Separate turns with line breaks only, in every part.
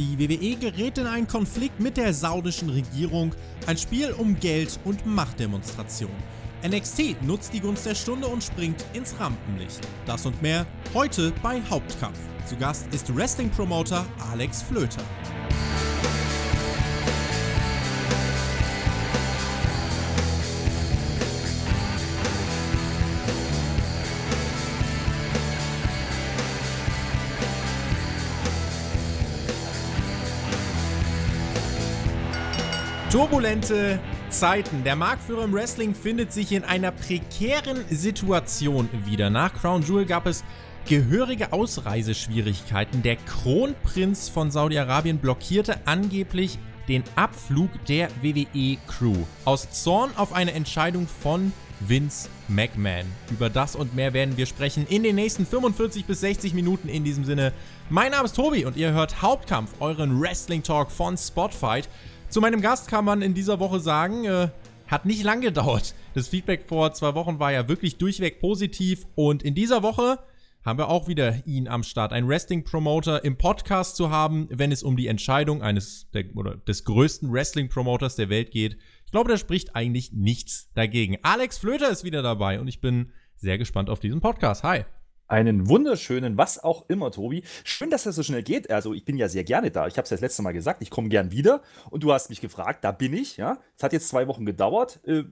Die WWE gerät in einen Konflikt mit der saudischen Regierung, ein Spiel um Geld und Machtdemonstration. NXT nutzt die Gunst der Stunde und springt ins Rampenlicht. Das und mehr heute bei Hauptkampf. Zu Gast ist Wrestling-Promoter Alex Flöter. Turbulente Zeiten. Der Marktführer im Wrestling findet sich in einer prekären Situation wieder. Nach Crown Jewel gab es gehörige Ausreiseschwierigkeiten. Der Kronprinz von Saudi-Arabien blockierte angeblich den Abflug der WWE-Crew. Aus Zorn auf eine Entscheidung von Vince McMahon. Über das und mehr werden wir sprechen in den nächsten 45 bis 60 Minuten in diesem Sinne. Mein Name ist Tobi und ihr hört Hauptkampf, euren Wrestling Talk von Spotfight. Zu meinem Gast kann man in dieser Woche sagen, äh, hat nicht lang gedauert. Das Feedback vor zwei Wochen war ja wirklich durchweg positiv und in dieser Woche haben wir auch wieder ihn am Start, einen Wrestling-Promoter im Podcast zu haben, wenn es um die Entscheidung eines der, oder des größten Wrestling-Promoters der Welt geht. Ich glaube, da spricht eigentlich nichts dagegen. Alex Flöter ist wieder dabei und ich bin sehr gespannt auf diesen Podcast. Hi.
Einen wunderschönen, was auch immer, Tobi. Schön, dass das so schnell geht. Also, ich bin ja sehr gerne da. Ich habe es ja das letzte Mal gesagt, ich komme gern wieder. Und du hast mich gefragt, da bin ich, ja. Es hat jetzt zwei Wochen gedauert. Äh,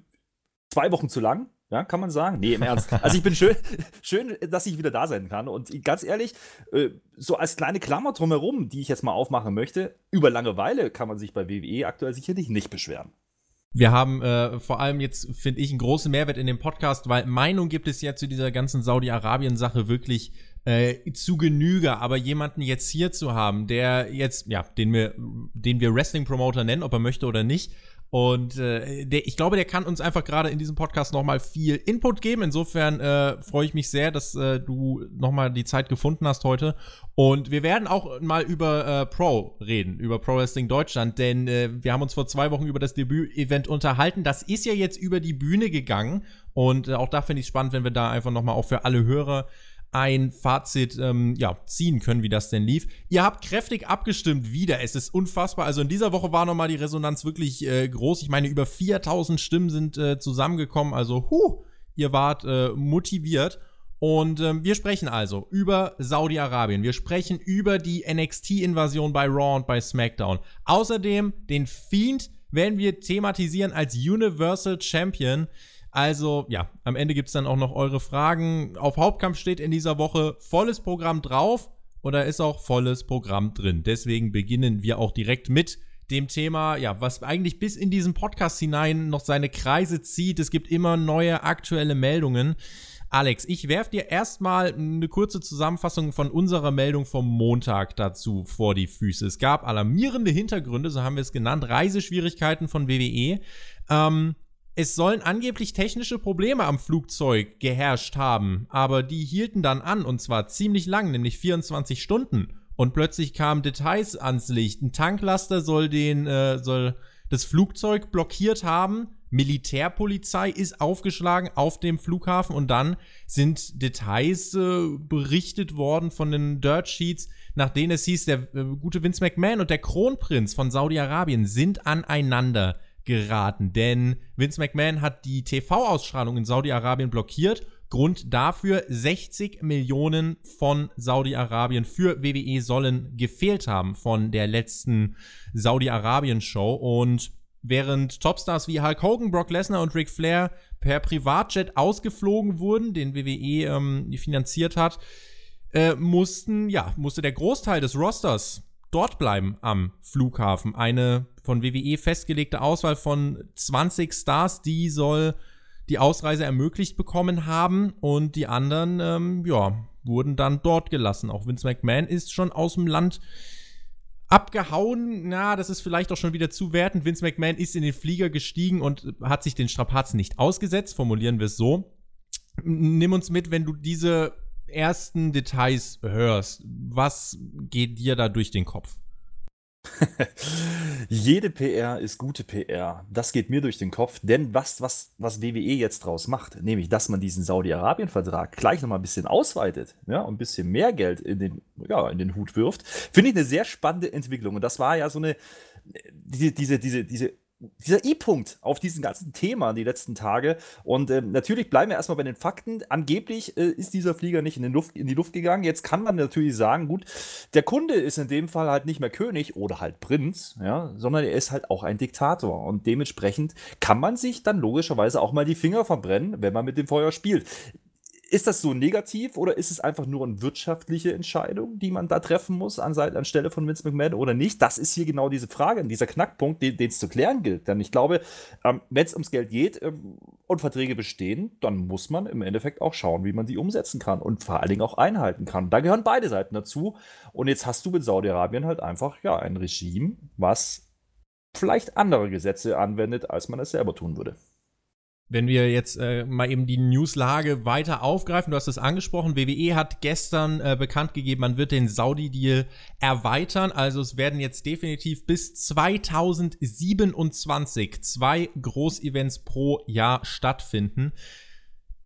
zwei Wochen zu lang, ja, kann man sagen? Nee, im Ernst. Also ich bin schön, schön, dass ich wieder da sein kann. Und ganz ehrlich, äh, so als kleine Klammer drumherum, die ich jetzt mal aufmachen möchte, über Langeweile kann man sich bei WWE aktuell sicherlich nicht beschweren.
Wir haben äh, vor allem jetzt, finde ich, einen großen Mehrwert in dem Podcast, weil Meinung gibt es ja zu dieser ganzen Saudi-Arabien-Sache wirklich äh, zu Genüge. Aber jemanden jetzt hier zu haben, der jetzt, ja, den wir, den wir Wrestling-Promoter nennen, ob er möchte oder nicht, und äh, der, ich glaube, der kann uns einfach gerade in diesem Podcast nochmal viel Input geben. Insofern äh, freue ich mich sehr, dass äh, du nochmal die Zeit gefunden hast heute. Und wir werden auch mal über äh, Pro reden, über Pro Wrestling Deutschland, denn äh, wir haben uns vor zwei Wochen über das Debüt-Event unterhalten. Das ist ja jetzt über die Bühne gegangen. Und äh, auch da finde ich es spannend, wenn wir da einfach nochmal auch für alle Hörer ein Fazit ähm, ja, ziehen können, wie das denn lief. Ihr habt kräftig abgestimmt wieder. Es ist unfassbar. Also in dieser Woche war nochmal die Resonanz wirklich äh, groß. Ich meine, über 4000 Stimmen sind äh, zusammengekommen. Also, huh, ihr wart äh, motiviert. Und ähm, wir sprechen also über Saudi-Arabien. Wir sprechen über die NXT-Invasion bei Raw und bei SmackDown. Außerdem den Fiend werden wir thematisieren als Universal Champion. Also ja, am Ende gibt es dann auch noch eure Fragen. Auf Hauptkampf steht in dieser Woche volles Programm drauf oder ist auch volles Programm drin. Deswegen beginnen wir auch direkt mit dem Thema, ja, was eigentlich bis in diesen Podcast hinein noch seine Kreise zieht. Es gibt immer neue aktuelle Meldungen. Alex, ich werfe dir erstmal eine kurze Zusammenfassung von unserer Meldung vom Montag dazu vor die Füße. Es gab alarmierende Hintergründe, so haben wir es genannt, Reiseschwierigkeiten von WWE. Ähm, es sollen angeblich technische Probleme am Flugzeug geherrscht haben, aber die hielten dann an und zwar ziemlich lang, nämlich 24 Stunden. Und plötzlich kamen Details ans Licht. Ein Tanklaster soll den, äh, soll das Flugzeug blockiert haben. Militärpolizei ist aufgeschlagen auf dem Flughafen und dann sind Details äh, berichtet worden von den Dirt Sheets, nach denen es hieß, der äh, gute Vince McMahon und der Kronprinz von Saudi-Arabien sind aneinander geraten, denn Vince McMahon hat die TV-Ausstrahlung in Saudi-Arabien blockiert. Grund dafür 60 Millionen von Saudi-Arabien für WWE sollen gefehlt haben von der letzten Saudi-Arabien-Show und während Topstars wie Hulk Hogan, Brock Lesnar und Ric Flair per Privatjet ausgeflogen wurden, den WWE ähm, finanziert hat, äh, mussten, ja, musste der Großteil des Rosters dort bleiben am Flughafen. Eine von WWE festgelegte Auswahl von 20 Stars, die soll die Ausreise ermöglicht bekommen haben und die anderen, ähm, ja, wurden dann dort gelassen. Auch Vince McMahon ist schon aus dem Land abgehauen. Na, das ist vielleicht auch schon wieder zu wertend. Vince McMahon ist in den Flieger gestiegen und hat sich den Strapazen nicht ausgesetzt, formulieren wir es so. Nimm uns mit, wenn du diese ersten Details hörst, was geht dir da durch den Kopf?
Jede PR ist gute PR. Das geht mir durch den Kopf, denn was, was, was WWE jetzt draus macht, nämlich, dass man diesen Saudi-Arabien-Vertrag gleich nochmal ein bisschen ausweitet ja, und ein bisschen mehr Geld in den, ja, in den Hut wirft, finde ich eine sehr spannende Entwicklung. Und das war ja so eine, diese, diese, diese, diese dieser I-Punkt auf diesem ganzen Thema die letzten Tage. Und äh, natürlich bleiben wir erstmal bei den Fakten. Angeblich äh, ist dieser Flieger nicht in, Luft, in die Luft gegangen. Jetzt kann man natürlich sagen, gut, der Kunde ist in dem Fall halt nicht mehr König oder halt Prinz, ja, sondern er ist halt auch ein Diktator. Und dementsprechend kann man sich dann logischerweise auch mal die Finger verbrennen, wenn man mit dem Feuer spielt. Ist das so negativ oder ist es einfach nur eine wirtschaftliche Entscheidung, die man da treffen muss an Seite, anstelle von Vince McMahon oder nicht? Das ist hier genau diese Frage, dieser Knackpunkt, den es zu klären gilt. Denn ich glaube, ähm, wenn es ums Geld geht ähm, und Verträge bestehen, dann muss man im Endeffekt auch schauen, wie man die umsetzen kann und vor allen Dingen auch einhalten kann. Da gehören beide Seiten dazu. Und jetzt hast du mit Saudi-Arabien halt einfach ja ein Regime, was vielleicht andere Gesetze anwendet, als man es selber tun würde.
Wenn wir jetzt äh, mal eben die Newslage weiter aufgreifen, du hast es angesprochen, WWE hat gestern äh, bekannt gegeben, man wird den Saudi-Deal erweitern. Also es werden jetzt definitiv bis 2027 zwei Großevents pro Jahr stattfinden.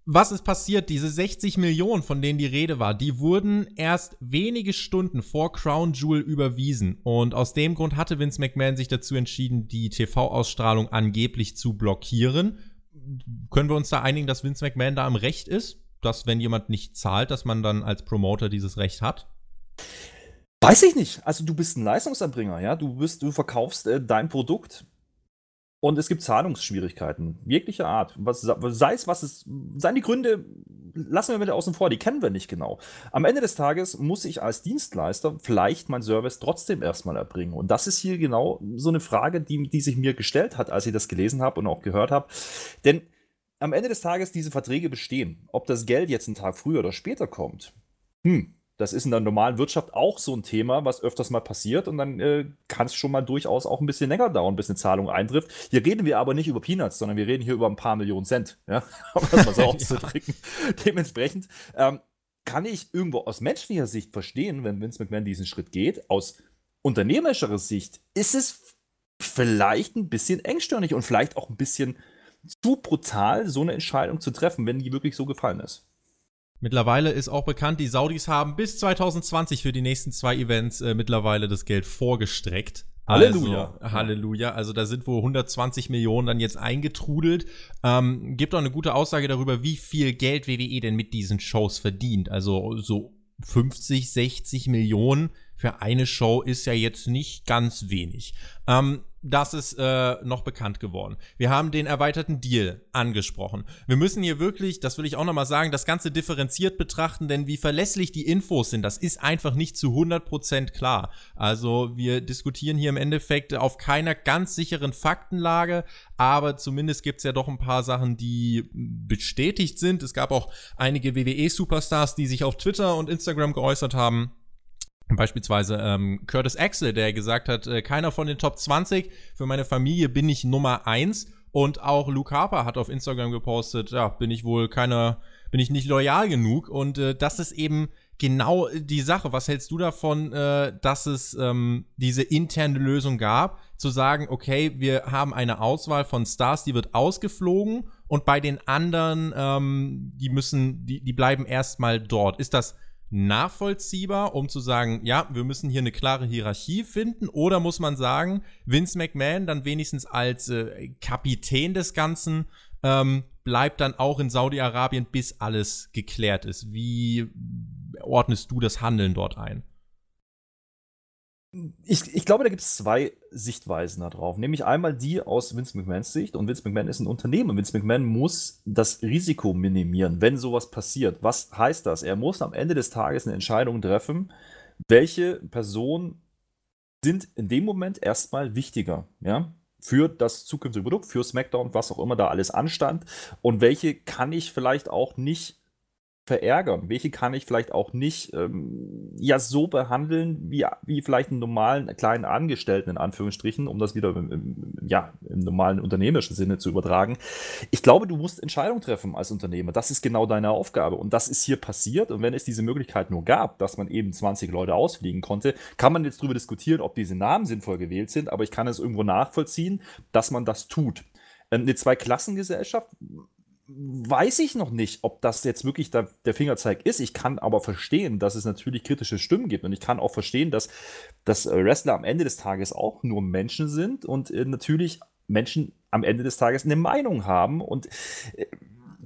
Was ist passiert? Diese 60 Millionen, von denen die Rede war, die wurden erst wenige Stunden vor Crown Jewel überwiesen. Und aus dem Grund hatte Vince McMahon sich dazu entschieden, die TV-Ausstrahlung angeblich zu blockieren können wir uns da einigen, dass Vince McMahon da im Recht ist? Dass, wenn jemand nicht zahlt, dass man dann als Promoter dieses Recht hat?
Weiß ich nicht. Also du bist ein Leistungserbringer, ja. Du bist, du verkaufst äh, dein Produkt und es gibt Zahlungsschwierigkeiten, jeglicher Art. Was, sei es, was es, seien die Gründe, lassen wir mit außen vor, die kennen wir nicht genau. Am Ende des Tages muss ich als Dienstleister vielleicht mein Service trotzdem erstmal erbringen. Und das ist hier genau so eine Frage, die, die sich mir gestellt hat, als ich das gelesen habe und auch gehört habe. Denn am Ende des Tages diese Verträge bestehen. Ob das Geld jetzt einen Tag früher oder später kommt, hm, das ist in der normalen Wirtschaft auch so ein Thema, was öfters mal passiert und dann äh, kann es schon mal durchaus auch ein bisschen länger dauern, bis eine Zahlung eintrifft. Hier reden wir aber nicht über Peanuts, sondern wir reden hier über ein paar Millionen Cent, ja, um das mal so auszudrücken. Dementsprechend ähm, kann ich irgendwo aus menschlicher Sicht verstehen, wenn Vince McMahon diesen Schritt geht. Aus unternehmerischer Sicht ist es vielleicht ein bisschen engstirnig und vielleicht auch ein bisschen zu brutal, so eine Entscheidung zu treffen, wenn die wirklich so gefallen ist.
Mittlerweile ist auch bekannt, die Saudis haben bis 2020 für die nächsten zwei Events äh, mittlerweile das Geld vorgestreckt.
Halleluja.
Also, Halleluja. Also da sind wohl 120 Millionen dann jetzt eingetrudelt. Ähm, gibt auch eine gute Aussage darüber, wie viel Geld WWE denn mit diesen Shows verdient. Also so 50, 60 Millionen für eine Show ist ja jetzt nicht ganz wenig. Ähm, das ist äh, noch bekannt geworden. Wir haben den erweiterten Deal angesprochen. Wir müssen hier wirklich, das will ich auch nochmal sagen, das Ganze differenziert betrachten, denn wie verlässlich die Infos sind, das ist einfach nicht zu 100% klar. Also wir diskutieren hier im Endeffekt auf keiner ganz sicheren Faktenlage, aber zumindest gibt's ja doch ein paar Sachen, die bestätigt sind. Es gab auch einige WWE-Superstars, die sich auf Twitter und Instagram geäußert haben Beispielsweise ähm, Curtis Axel, der gesagt hat, äh, keiner von den Top 20, für meine Familie bin ich Nummer 1. Und auch Luke Harper hat auf Instagram gepostet, ja, bin ich wohl keiner, bin ich nicht loyal genug. Und äh, das ist eben genau die Sache. Was hältst du davon, äh, dass es ähm, diese interne Lösung gab, zu sagen, okay, wir haben eine Auswahl von Stars, die wird ausgeflogen und bei den anderen, ähm, die müssen, die, die bleiben erstmal dort. Ist das nachvollziehbar, um zu sagen, ja, wir müssen hier eine klare Hierarchie finden? Oder muss man sagen, Vince McMahon dann wenigstens als äh, Kapitän des Ganzen ähm, bleibt dann auch in Saudi-Arabien, bis alles geklärt ist? Wie ordnest du das Handeln dort ein?
Ich, ich glaube, da gibt es zwei Sichtweisen darauf. Nämlich einmal die aus Vince McMahons Sicht. Und Vince McMahon ist ein Unternehmen. Vince McMahon muss das Risiko minimieren, wenn sowas passiert. Was heißt das? Er muss am Ende des Tages eine Entscheidung treffen, welche Personen sind in dem Moment erstmal wichtiger. Ja? für das zukünftige Produkt, für SmackDown, was auch immer da alles anstand und welche kann ich vielleicht auch nicht verärgern? Welche kann ich vielleicht auch nicht ähm, ja so behandeln, wie, wie vielleicht einen normalen kleinen Angestellten in Anführungsstrichen, um das wieder im, im, ja, im normalen unternehmerischen Sinne zu übertragen. Ich glaube, du musst Entscheidungen treffen als Unternehmer. Das ist genau deine Aufgabe. Und das ist hier passiert. Und wenn es diese Möglichkeit nur gab, dass man eben 20 Leute ausfliegen konnte, kann man jetzt darüber diskutieren, ob diese Namen sinnvoll gewählt sind. Aber ich kann es irgendwo nachvollziehen, dass man das tut. Ähm, eine Zweiklassengesellschaft weiß ich noch nicht, ob das jetzt wirklich der, der, Fingerzeig ist. Ich kann aber verstehen, dass es natürlich kritische Stimmen gibt. Und ich kann auch verstehen, dass, dass Wrestler am Ende des Tages auch nur Menschen sind und äh, natürlich Menschen am Ende des Tages eine Meinung haben. Und äh,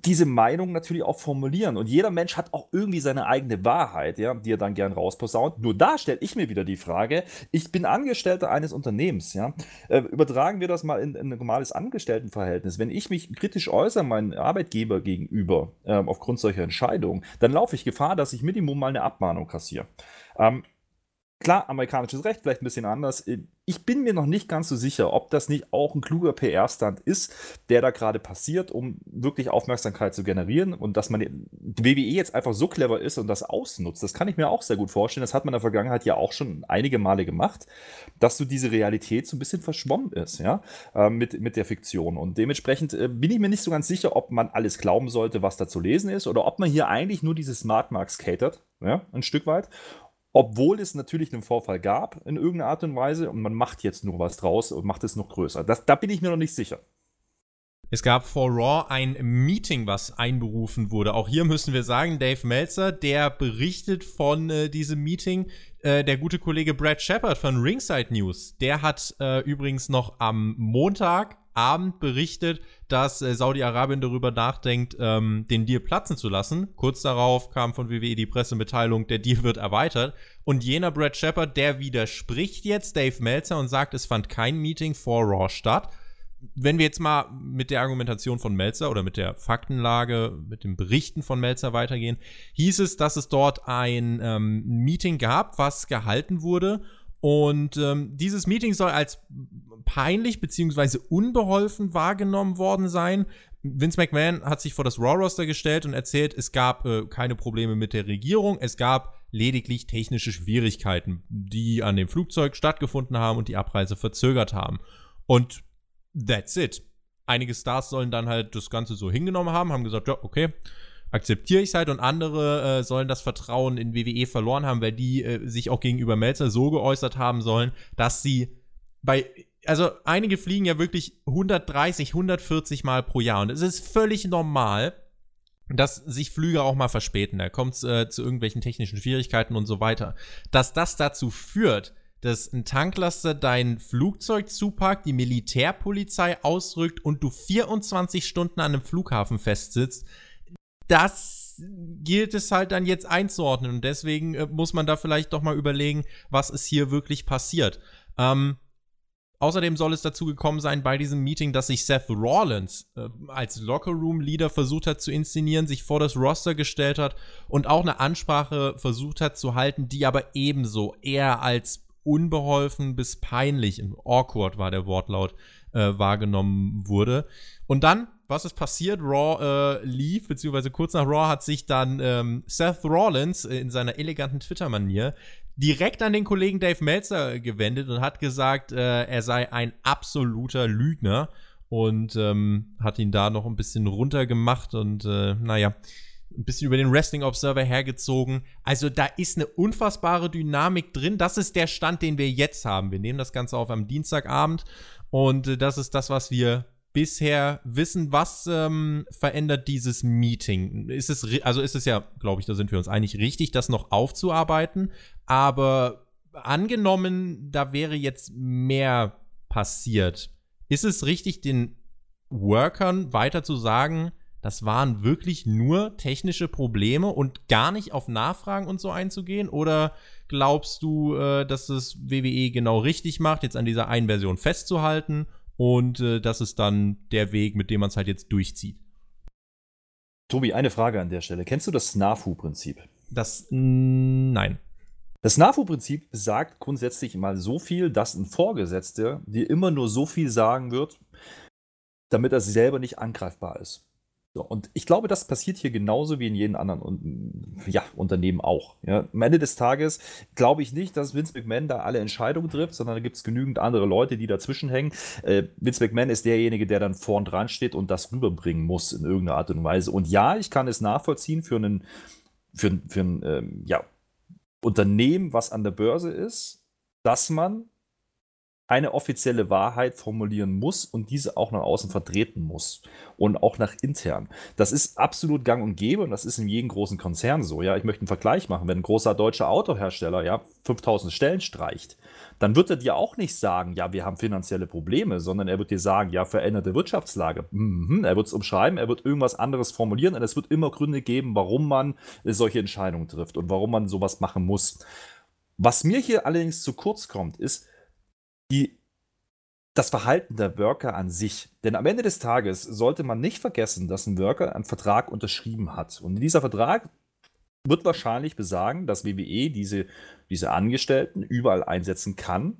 diese Meinung natürlich auch formulieren. Und jeder Mensch hat auch irgendwie seine eigene Wahrheit, ja, die er dann gern rausposaunt. Nur da stelle ich mir wieder die Frage, ich bin Angestellter eines Unternehmens, ja. Äh, übertragen wir das mal in, in, ein normales Angestelltenverhältnis. Wenn ich mich kritisch äußere meinem Arbeitgeber gegenüber, äh, aufgrund solcher Entscheidungen, dann laufe ich Gefahr, dass ich Minimum mal eine Abmahnung kassiere. Ähm, Klar, amerikanisches Recht, vielleicht ein bisschen anders. Ich bin mir noch nicht ganz so sicher, ob das nicht auch ein kluger PR-Stand ist, der da gerade passiert, um wirklich Aufmerksamkeit zu generieren und dass man die WWE jetzt einfach so clever ist und das ausnutzt. Das kann ich mir auch sehr gut vorstellen. Das hat man in der Vergangenheit ja auch schon einige Male gemacht, dass so diese Realität so ein bisschen verschwommen ist, ja, äh, mit, mit der Fiktion. Und dementsprechend äh, bin ich mir nicht so ganz sicher, ob man alles glauben sollte, was da zu lesen ist, oder ob man hier eigentlich nur diese Smart Marks catert, ja, ein Stück weit obwohl es natürlich einen Vorfall gab in irgendeiner Art und Weise und man macht jetzt nur was draus und macht es noch größer. Das, da bin ich mir noch nicht sicher.
Es gab vor Raw ein Meeting, was einberufen wurde. Auch hier müssen wir sagen, Dave Meltzer, der berichtet von äh, diesem Meeting. Äh, der gute Kollege Brad Shepard von Ringside News, der hat äh, übrigens noch am Montag Abend berichtet, dass äh, Saudi-Arabien darüber nachdenkt, ähm, den Deal platzen zu lassen. Kurz darauf kam von WWE die Pressemitteilung, der Deal wird erweitert. Und jener Brad Shepard, der widerspricht jetzt Dave Meltzer und sagt, es fand kein Meeting vor Raw statt. Wenn wir jetzt mal mit der Argumentation von Meltzer oder mit der Faktenlage, mit den Berichten von Meltzer weitergehen, hieß es, dass es dort ein ähm, Meeting gab, was gehalten wurde und ähm, dieses Meeting soll als peinlich bzw. unbeholfen wahrgenommen worden sein. Vince McMahon hat sich vor das Raw-Roster gestellt und erzählt, es gab äh, keine Probleme mit der Regierung, es gab lediglich technische Schwierigkeiten, die an dem Flugzeug stattgefunden haben und die Abreise verzögert haben. Und that's it. Einige Stars sollen dann halt das Ganze so hingenommen haben, haben gesagt, ja, okay, akzeptiere ich es halt und andere äh, sollen das Vertrauen in WWE verloren haben, weil die äh, sich auch gegenüber Melzer so geäußert haben sollen, dass sie bei also einige fliegen ja wirklich 130, 140 Mal pro Jahr und es ist völlig normal, dass sich Flüge auch mal verspäten. Da kommt es äh, zu irgendwelchen technischen Schwierigkeiten und so weiter. Dass das dazu führt, dass ein Tanklaster dein Flugzeug zupackt, die Militärpolizei ausrückt und du 24 Stunden an einem Flughafen festsitzt, das gilt es halt dann jetzt einzuordnen. Und deswegen äh, muss man da vielleicht doch mal überlegen, was ist hier wirklich passiert. Ähm, außerdem soll es dazu gekommen sein bei diesem Meeting, dass sich Seth Rollins äh, als Lockerroom-Leader versucht hat zu inszenieren, sich vor das Roster gestellt hat und auch eine Ansprache versucht hat zu halten, die aber ebenso eher als unbeholfen bis peinlich, awkward war der Wortlaut, äh, wahrgenommen wurde. Und dann was ist passiert? Raw äh, lief, beziehungsweise kurz nach Raw hat sich dann ähm, Seth Rollins äh, in seiner eleganten Twitter-Manier direkt an den Kollegen Dave Meltzer gewendet und hat gesagt, äh, er sei ein absoluter Lügner und ähm, hat ihn da noch ein bisschen runtergemacht und äh, naja, ein bisschen über den Wrestling Observer hergezogen. Also da ist eine unfassbare Dynamik drin. Das ist der Stand, den wir jetzt haben. Wir nehmen das Ganze auf am Dienstagabend und äh, das ist das, was wir bisher wissen, was ähm, verändert dieses Meeting? Ist es, also ist es ja, glaube ich, da sind wir uns einig, richtig, das noch aufzuarbeiten, aber angenommen, da wäre jetzt mehr passiert. Ist es richtig, den Workern weiter zu sagen, das waren wirklich nur technische Probleme und gar nicht auf Nachfragen und so einzugehen? Oder glaubst du, äh, dass es WWE genau richtig macht, jetzt an dieser einen Version festzuhalten und äh, das ist dann der Weg, mit dem man es halt jetzt durchzieht.
Tobi, eine Frage an der Stelle. Kennst du das SNAFU-Prinzip?
Das, nein.
Das SNAFU-Prinzip besagt grundsätzlich mal so viel, dass ein Vorgesetzter dir immer nur so viel sagen wird, damit er selber nicht angreifbar ist. So, und ich glaube, das passiert hier genauso wie in jedem anderen ja, Unternehmen auch. Ja. Am Ende des Tages glaube ich nicht, dass Vince McMahon da alle Entscheidungen trifft, sondern da gibt es genügend andere Leute, die dazwischen hängen. Äh, Vince McMahon ist derjenige, der dann vorn dran steht und das rüberbringen muss in irgendeiner Art und Weise. Und ja, ich kann es nachvollziehen für einen, für, für ein ähm, ja, Unternehmen, was an der Börse ist, dass man eine offizielle Wahrheit formulieren muss und diese auch nach außen vertreten muss und auch nach intern. Das ist absolut gang und gäbe und das ist in jedem großen Konzern so. Ja, ich möchte einen Vergleich machen. Wenn ein großer deutscher Autohersteller ja 5000 Stellen streicht, dann wird er dir auch nicht sagen, ja, wir haben finanzielle Probleme, sondern er wird dir sagen, ja, veränderte Wirtschaftslage. Mhm. Er wird es umschreiben, er wird irgendwas anderes formulieren und es wird immer Gründe geben, warum man solche Entscheidungen trifft und warum man sowas machen muss. Was mir hier allerdings zu kurz kommt, ist, die, das Verhalten der Worker an sich. Denn am Ende des Tages sollte man nicht vergessen, dass ein Worker einen Vertrag unterschrieben hat. Und dieser Vertrag wird wahrscheinlich besagen, dass WWE diese, diese Angestellten überall einsetzen kann,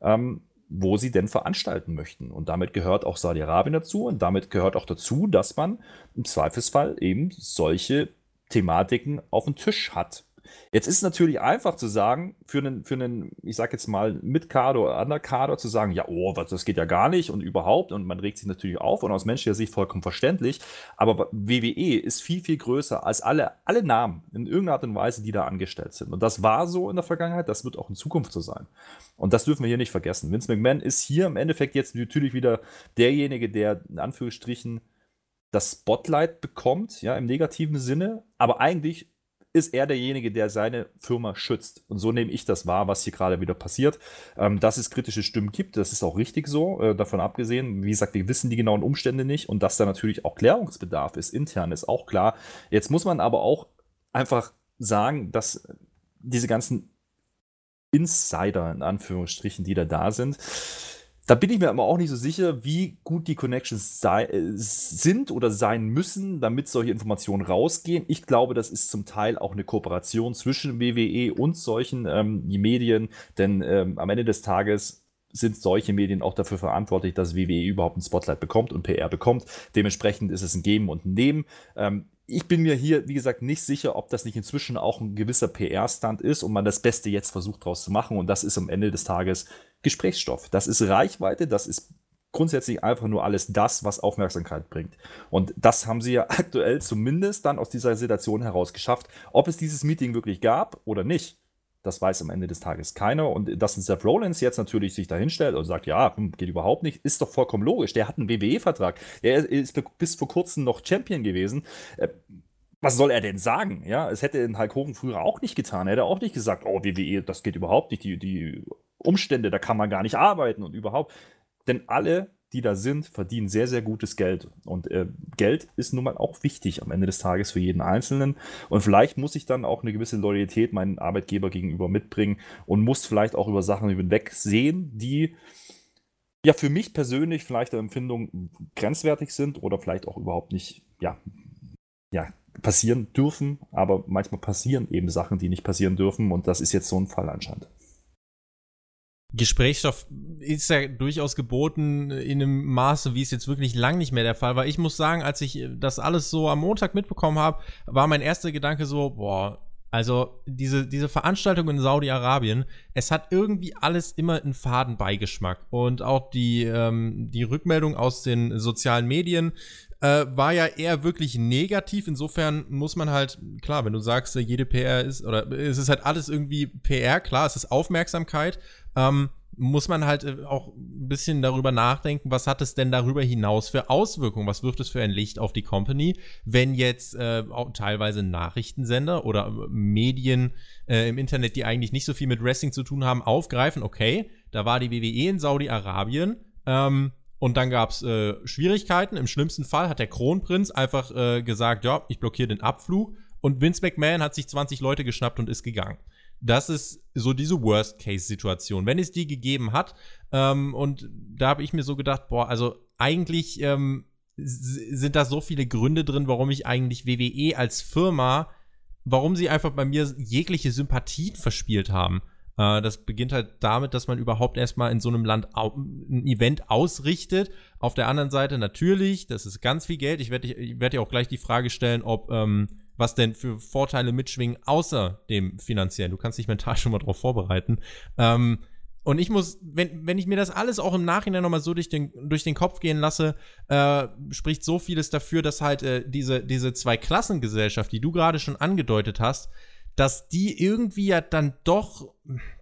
ähm, wo sie denn veranstalten möchten. Und damit gehört auch Saudi-Arabien dazu und damit gehört auch dazu, dass man im Zweifelsfall eben solche Thematiken auf dem Tisch hat. Jetzt ist es natürlich einfach zu sagen, für einen, für einen ich sag jetzt mal, Mit-Kader oder Underkader zu sagen, ja, oh, das geht ja gar nicht und überhaupt und man regt sich natürlich auf und aus menschlicher Sicht vollkommen verständlich. Aber WWE ist viel, viel größer als alle, alle Namen in irgendeiner Art und Weise, die da angestellt sind. Und das war so in der Vergangenheit, das wird auch in Zukunft so sein. Und das dürfen wir hier nicht vergessen. Vince McMahon ist hier im Endeffekt jetzt natürlich wieder derjenige, der in Anführungsstrichen das Spotlight bekommt, ja, im negativen Sinne, aber eigentlich ist er derjenige, der seine Firma schützt. Und so nehme ich das wahr, was hier gerade wieder passiert. Ähm, dass es kritische Stimmen gibt, das ist auch richtig so. Äh, davon abgesehen, wie gesagt, wir wissen die genauen Umstände nicht und dass da natürlich auch Klärungsbedarf ist, intern ist auch klar. Jetzt muss man aber auch einfach sagen, dass diese ganzen Insider in Anführungsstrichen, die da da sind, da bin ich mir aber auch nicht so sicher, wie gut die Connections sei, äh, sind oder sein müssen, damit solche Informationen rausgehen. Ich glaube, das ist zum Teil auch eine Kooperation zwischen WWE und solchen ähm, die Medien, denn ähm, am Ende des Tages sind solche Medien auch dafür verantwortlich, dass WWE überhaupt ein Spotlight bekommt und PR bekommt. Dementsprechend ist es ein Geben und ein Nehmen. Ähm, ich bin mir hier, wie gesagt, nicht sicher, ob das nicht inzwischen auch ein gewisser PR-Stand ist und man das Beste jetzt versucht daraus zu machen. Und das ist am Ende des Tages Gesprächsstoff. Das ist Reichweite, das ist grundsätzlich einfach nur alles das, was Aufmerksamkeit bringt. Und das haben sie ja aktuell zumindest dann aus dieser Situation heraus geschafft. Ob es dieses Meeting wirklich gab oder nicht, das weiß am Ende des Tages keiner. Und dass ein Seth Rollins jetzt natürlich sich dahinstellt und sagt, ja, hm, geht überhaupt nicht, ist doch vollkommen logisch. Der hat einen WWE-Vertrag. Der ist bis vor kurzem noch Champion gewesen. Äh, was soll er denn sagen? Ja, es hätte in Hulk Hogan früher auch nicht getan. Er hätte auch nicht gesagt, oh, WWE, das geht überhaupt nicht. Die, die Umstände, da kann man gar nicht arbeiten und überhaupt. Denn alle die da sind, verdienen sehr, sehr gutes Geld. Und äh, Geld ist nun mal auch wichtig am Ende des Tages für jeden Einzelnen. Und vielleicht muss ich dann auch eine gewisse Loyalität meinem Arbeitgeber gegenüber mitbringen und muss vielleicht auch über Sachen hinweg sehen, die ja für mich persönlich vielleicht der Empfindung grenzwertig sind oder vielleicht auch überhaupt nicht, ja, ja, passieren dürfen. Aber manchmal passieren eben Sachen, die nicht passieren dürfen. Und das ist jetzt so ein Fall anscheinend.
Gesprächsstoff ist ja durchaus geboten in einem Maße, wie es jetzt wirklich lang nicht mehr der Fall war. Ich muss sagen, als ich das alles so am Montag mitbekommen habe, war mein erster Gedanke so, boah, also diese, diese Veranstaltung in Saudi-Arabien, es hat irgendwie alles immer einen Fadenbeigeschmack. Und auch die, ähm, die Rückmeldung aus den sozialen Medien äh, war ja eher wirklich negativ. Insofern muss man halt, klar, wenn du sagst, jede PR ist, oder es ist halt alles irgendwie PR, klar, es ist Aufmerksamkeit, ähm, muss man halt äh, auch ein bisschen darüber nachdenken, was hat es denn darüber hinaus für Auswirkungen? Was wirft es für ein Licht auf die Company, wenn jetzt äh, auch teilweise Nachrichtensender oder äh, Medien äh, im Internet, die eigentlich nicht so viel mit Wrestling zu tun haben, aufgreifen, okay, da war die WWE in Saudi-Arabien, ähm, und dann gab es äh, Schwierigkeiten. Im schlimmsten Fall hat der Kronprinz einfach äh, gesagt, ja, ich blockiere den Abflug. Und Vince McMahon hat sich 20 Leute geschnappt und ist gegangen. Das ist so diese Worst-Case-Situation, wenn es die gegeben hat. Ähm, und da habe ich mir so gedacht, boah, also eigentlich ähm, sind da so viele Gründe drin, warum ich eigentlich WWE als Firma, warum sie einfach bei mir jegliche Sympathien verspielt haben. Äh, das beginnt halt damit, dass man überhaupt erstmal in so einem Land ein Event ausrichtet. Auf der anderen Seite natürlich, das ist ganz viel Geld. Ich werde werd dir auch gleich die Frage stellen, ob ähm, was denn für Vorteile mitschwingen außer dem finanziellen. Du kannst dich mental schon mal drauf vorbereiten. Ähm, und ich muss, wenn, wenn ich mir das alles auch im Nachhinein nochmal so durch den, durch den Kopf gehen lasse, äh, spricht so vieles dafür, dass halt äh, diese, diese Zwei-Klassengesellschaft, die du gerade schon angedeutet hast, dass die irgendwie ja dann doch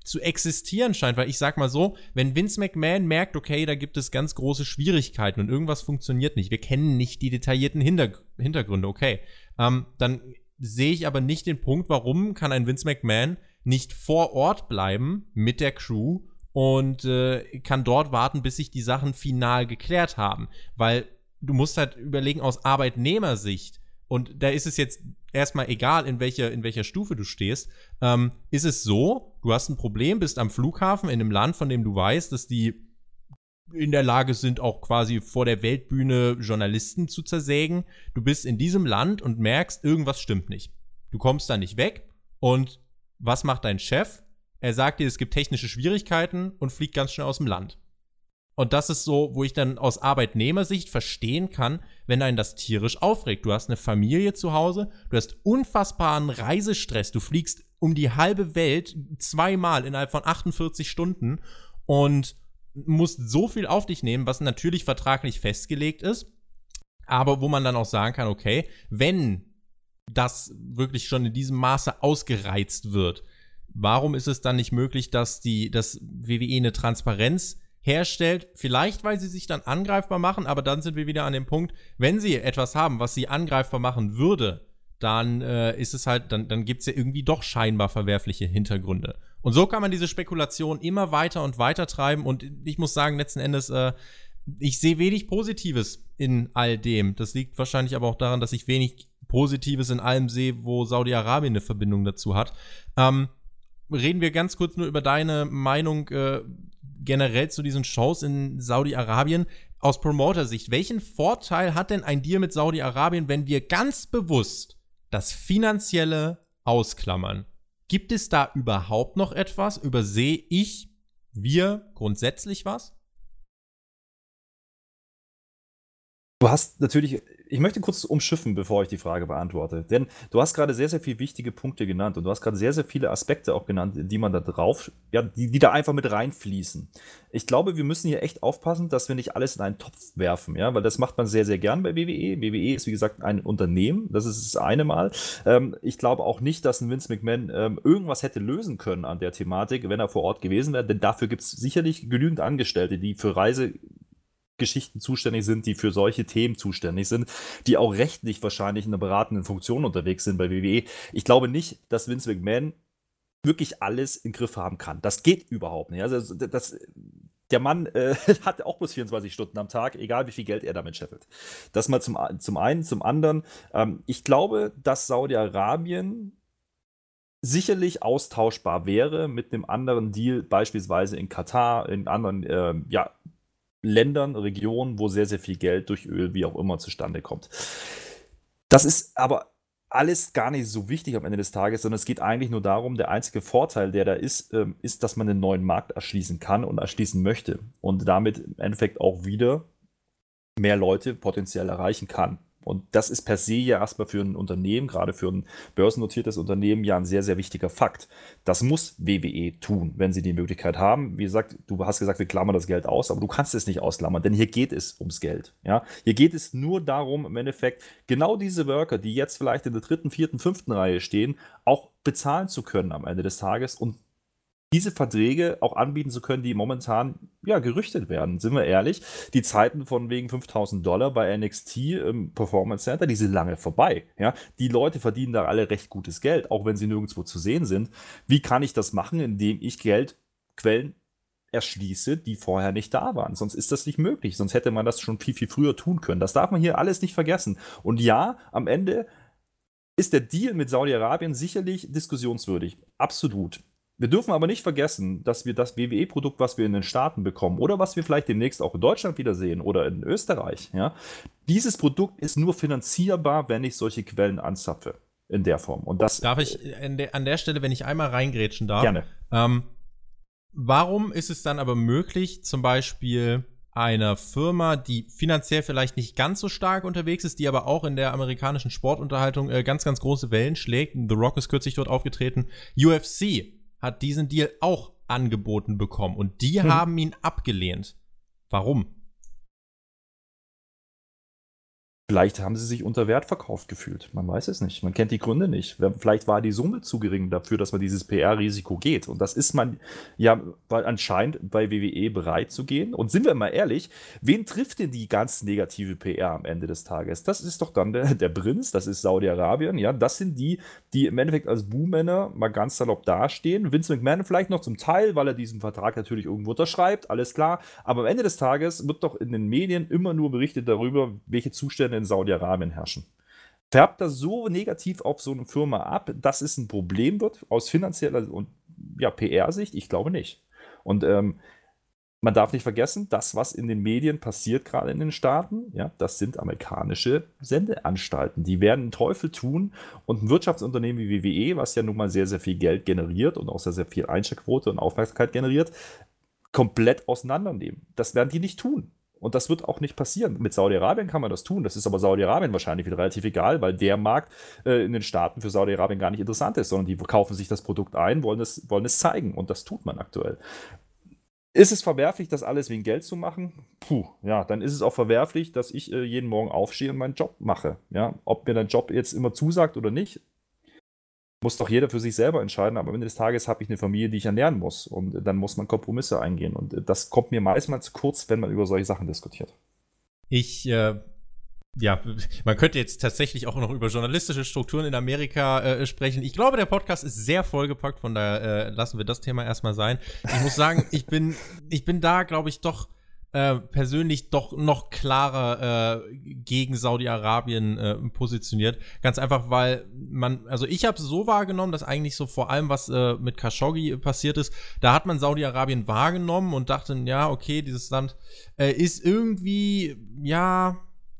zu existieren scheint. Weil ich sag mal so, wenn Vince McMahon merkt, okay, da gibt es ganz große Schwierigkeiten und irgendwas funktioniert nicht, wir kennen nicht die detaillierten Hinter Hintergründe, okay, ähm, dann sehe ich aber nicht den Punkt, warum kann ein Vince McMahon nicht vor Ort bleiben mit der Crew und äh, kann dort warten, bis sich die Sachen final geklärt haben. Weil du musst halt überlegen, aus Arbeitnehmersicht, und da ist es jetzt erstmal egal, in welcher, in welcher Stufe du stehst, ähm, ist es so, du hast ein Problem, bist am Flughafen in einem Land, von dem du weißt, dass die in der Lage sind, auch quasi vor der Weltbühne Journalisten zu zersägen. Du bist in diesem Land und merkst, irgendwas stimmt nicht. Du kommst da nicht weg und was macht dein Chef? Er sagt dir, es gibt technische Schwierigkeiten und fliegt ganz schnell aus dem Land. Und das ist so, wo ich dann aus Arbeitnehmersicht verstehen kann, wenn einen das tierisch aufregt. Du hast eine Familie zu Hause, du hast unfassbaren Reisestress, du fliegst um die halbe Welt zweimal innerhalb von 48 Stunden und musst so viel auf dich nehmen, was natürlich vertraglich festgelegt ist, aber wo man dann auch sagen kann, okay, wenn das wirklich schon in diesem Maße ausgereizt wird, warum ist es dann nicht möglich, dass die, dass WWE eine Transparenz herstellt. Vielleicht, weil sie sich dann angreifbar machen, aber dann sind wir wieder an dem Punkt, wenn sie etwas haben, was sie angreifbar machen würde, dann äh, ist es halt, dann, dann gibt es ja irgendwie doch scheinbar verwerfliche Hintergründe. Und so kann man diese Spekulation immer weiter und weiter treiben. Und ich muss sagen, letzten Endes, äh, ich sehe wenig Positives in all dem. Das liegt wahrscheinlich aber auch daran, dass ich wenig Positives in allem sehe, wo Saudi-Arabien eine Verbindung dazu hat. Ähm, reden wir ganz kurz nur über deine Meinung. Äh, generell zu diesen Shows in Saudi-Arabien aus Promoter-Sicht. Welchen Vorteil hat denn ein Deal mit Saudi-Arabien, wenn wir ganz bewusst das Finanzielle ausklammern? Gibt es da überhaupt noch etwas? Übersehe ich, wir grundsätzlich was?
Du hast natürlich ich möchte kurz umschiffen, bevor ich die Frage beantworte. Denn du hast gerade sehr, sehr viele wichtige Punkte genannt und du hast gerade sehr, sehr viele Aspekte auch genannt, die man da drauf, ja, die, die da einfach mit reinfließen. Ich glaube, wir müssen hier echt aufpassen, dass wir nicht alles in einen Topf werfen, ja, weil das macht man sehr, sehr gern bei WWE. WWE ist, wie gesagt, ein Unternehmen. Das ist das eine Mal. Ähm, ich glaube auch nicht, dass ein Vince McMahon ähm, irgendwas hätte lösen können an der Thematik, wenn er vor Ort gewesen wäre, denn dafür gibt es sicherlich genügend Angestellte, die für Reise Geschichten zuständig sind, die für solche Themen zuständig sind, die auch rechtlich wahrscheinlich in einer beratenden Funktion unterwegs sind bei WWE. Ich glaube nicht, dass Vince McMahon wirklich alles im Griff haben kann. Das geht überhaupt nicht. Also das, der Mann äh, hat auch bloß 24 Stunden am Tag, egal wie viel Geld er damit scheffelt. Das mal zum, zum einen. Zum anderen, ähm, ich glaube, dass Saudi-Arabien sicherlich austauschbar wäre mit einem anderen Deal, beispielsweise in Katar, in anderen äh, ja, Ländern, Regionen, wo sehr, sehr viel Geld durch Öl, wie auch immer, zustande kommt. Das ist aber alles gar nicht so wichtig am Ende des Tages, sondern es geht eigentlich nur darum, der einzige Vorteil, der da ist, ähm, ist, dass man einen neuen Markt erschließen kann und erschließen möchte und damit im Endeffekt auch wieder mehr Leute potenziell erreichen kann. Und das ist per se ja erstmal für ein Unternehmen, gerade für ein börsennotiertes Unternehmen, ja ein sehr, sehr wichtiger Fakt. Das muss WWE tun, wenn sie die Möglichkeit haben. Wie gesagt, du hast gesagt, wir klammern das Geld aus, aber du kannst es nicht ausklammern, denn hier geht es ums Geld. Ja? Hier geht es nur darum, im Endeffekt, genau diese Worker, die jetzt vielleicht in der dritten, vierten, fünften Reihe stehen, auch bezahlen zu können am Ende des Tages und diese Verträge auch anbieten zu können, die momentan ja gerüchtet werden. Sind wir ehrlich, die Zeiten von wegen 5000 Dollar bei NXT im Performance Center, die sind lange vorbei. Ja, die Leute verdienen da alle recht gutes Geld, auch wenn sie nirgendwo zu sehen sind. Wie kann ich das machen, indem ich Geldquellen erschließe, die vorher nicht da waren. Sonst ist das nicht möglich. Sonst hätte man das schon viel, viel früher tun können. Das darf man hier alles nicht vergessen. Und ja, am Ende ist der Deal mit Saudi-Arabien sicherlich diskussionswürdig. Absolut. Wir dürfen aber nicht vergessen, dass wir das WWE-Produkt, was wir in den Staaten bekommen oder was wir vielleicht demnächst auch in Deutschland wiedersehen oder in Österreich, ja, dieses Produkt ist nur finanzierbar, wenn ich solche Quellen anzapfe. In der Form. Und das.
Darf ich an der, an der Stelle, wenn ich einmal reingrätschen darf?
Gerne.
Ähm, warum ist es dann aber möglich, zum Beispiel einer Firma, die finanziell vielleicht nicht ganz so stark unterwegs ist, die aber auch in der amerikanischen Sportunterhaltung äh, ganz, ganz große Wellen schlägt. The Rock ist kürzlich dort aufgetreten. UFC hat diesen Deal auch angeboten bekommen und die hm. haben ihn abgelehnt. Warum?
Vielleicht haben sie sich unter Wert verkauft gefühlt. Man weiß es nicht. Man kennt die Gründe nicht. Vielleicht war die Summe zu gering dafür, dass man dieses PR-Risiko geht. Und das ist man ja anscheinend bei WWE bereit zu gehen. Und sind wir mal ehrlich, wen trifft denn die ganz negative PR am Ende des Tages? Das ist doch dann der, der Prinz, das ist Saudi-Arabien. Ja, das sind die, die im Endeffekt als Buhmänner mal ganz salopp dastehen. Vince McMahon vielleicht noch zum Teil, weil er diesen Vertrag natürlich irgendwo unterschreibt, alles klar. Aber am Ende des Tages wird doch in den Medien immer nur berichtet darüber, welche Zustände in Saudi-Arabien herrschen. Färbt das so negativ auf so eine Firma ab, dass es ein Problem wird aus finanzieller und ja, PR-Sicht? Ich glaube nicht. Und ähm, man darf nicht vergessen, das, was in den Medien passiert, gerade in den Staaten, ja, das sind amerikanische Sendeanstalten. Die werden den Teufel tun und ein Wirtschaftsunternehmen wie WWE, was ja nun mal sehr, sehr viel Geld generiert und auch sehr, sehr viel Einsteckquote und Aufmerksamkeit generiert, komplett auseinandernehmen. Das werden die nicht tun. Und das wird auch nicht passieren. Mit Saudi-Arabien kann man das tun. Das ist aber Saudi-Arabien wahrscheinlich wieder relativ egal, weil der Markt äh, in den Staaten für Saudi-Arabien gar nicht interessant ist, sondern die kaufen sich das Produkt ein, wollen es, wollen es zeigen. Und das tut man aktuell. Ist es verwerflich, das alles wegen Geld zu machen? Puh, ja, dann ist es auch verwerflich, dass ich äh, jeden Morgen aufstehe und meinen Job mache. Ja, ob mir dein Job jetzt immer zusagt oder nicht, muss doch jeder für sich selber entscheiden, aber am Ende des Tages habe ich eine Familie, die ich ernähren muss. Und dann muss man Kompromisse eingehen. Und das kommt mir meistens zu kurz, wenn man über solche Sachen diskutiert.
Ich, äh, ja, man könnte jetzt tatsächlich auch noch über journalistische Strukturen in Amerika äh, sprechen. Ich glaube, der Podcast ist sehr vollgepackt, von daher äh, lassen wir das Thema erstmal sein. Ich muss sagen, ich bin, ich bin da, glaube ich, doch äh, persönlich doch noch klarer äh, gegen Saudi-Arabien äh, positioniert. Ganz einfach, weil man, also ich habe so wahrgenommen, dass eigentlich so vor allem, was äh, mit Khashoggi passiert ist, da hat man Saudi-Arabien wahrgenommen und dachte, ja, okay, dieses Land äh, ist irgendwie, ja,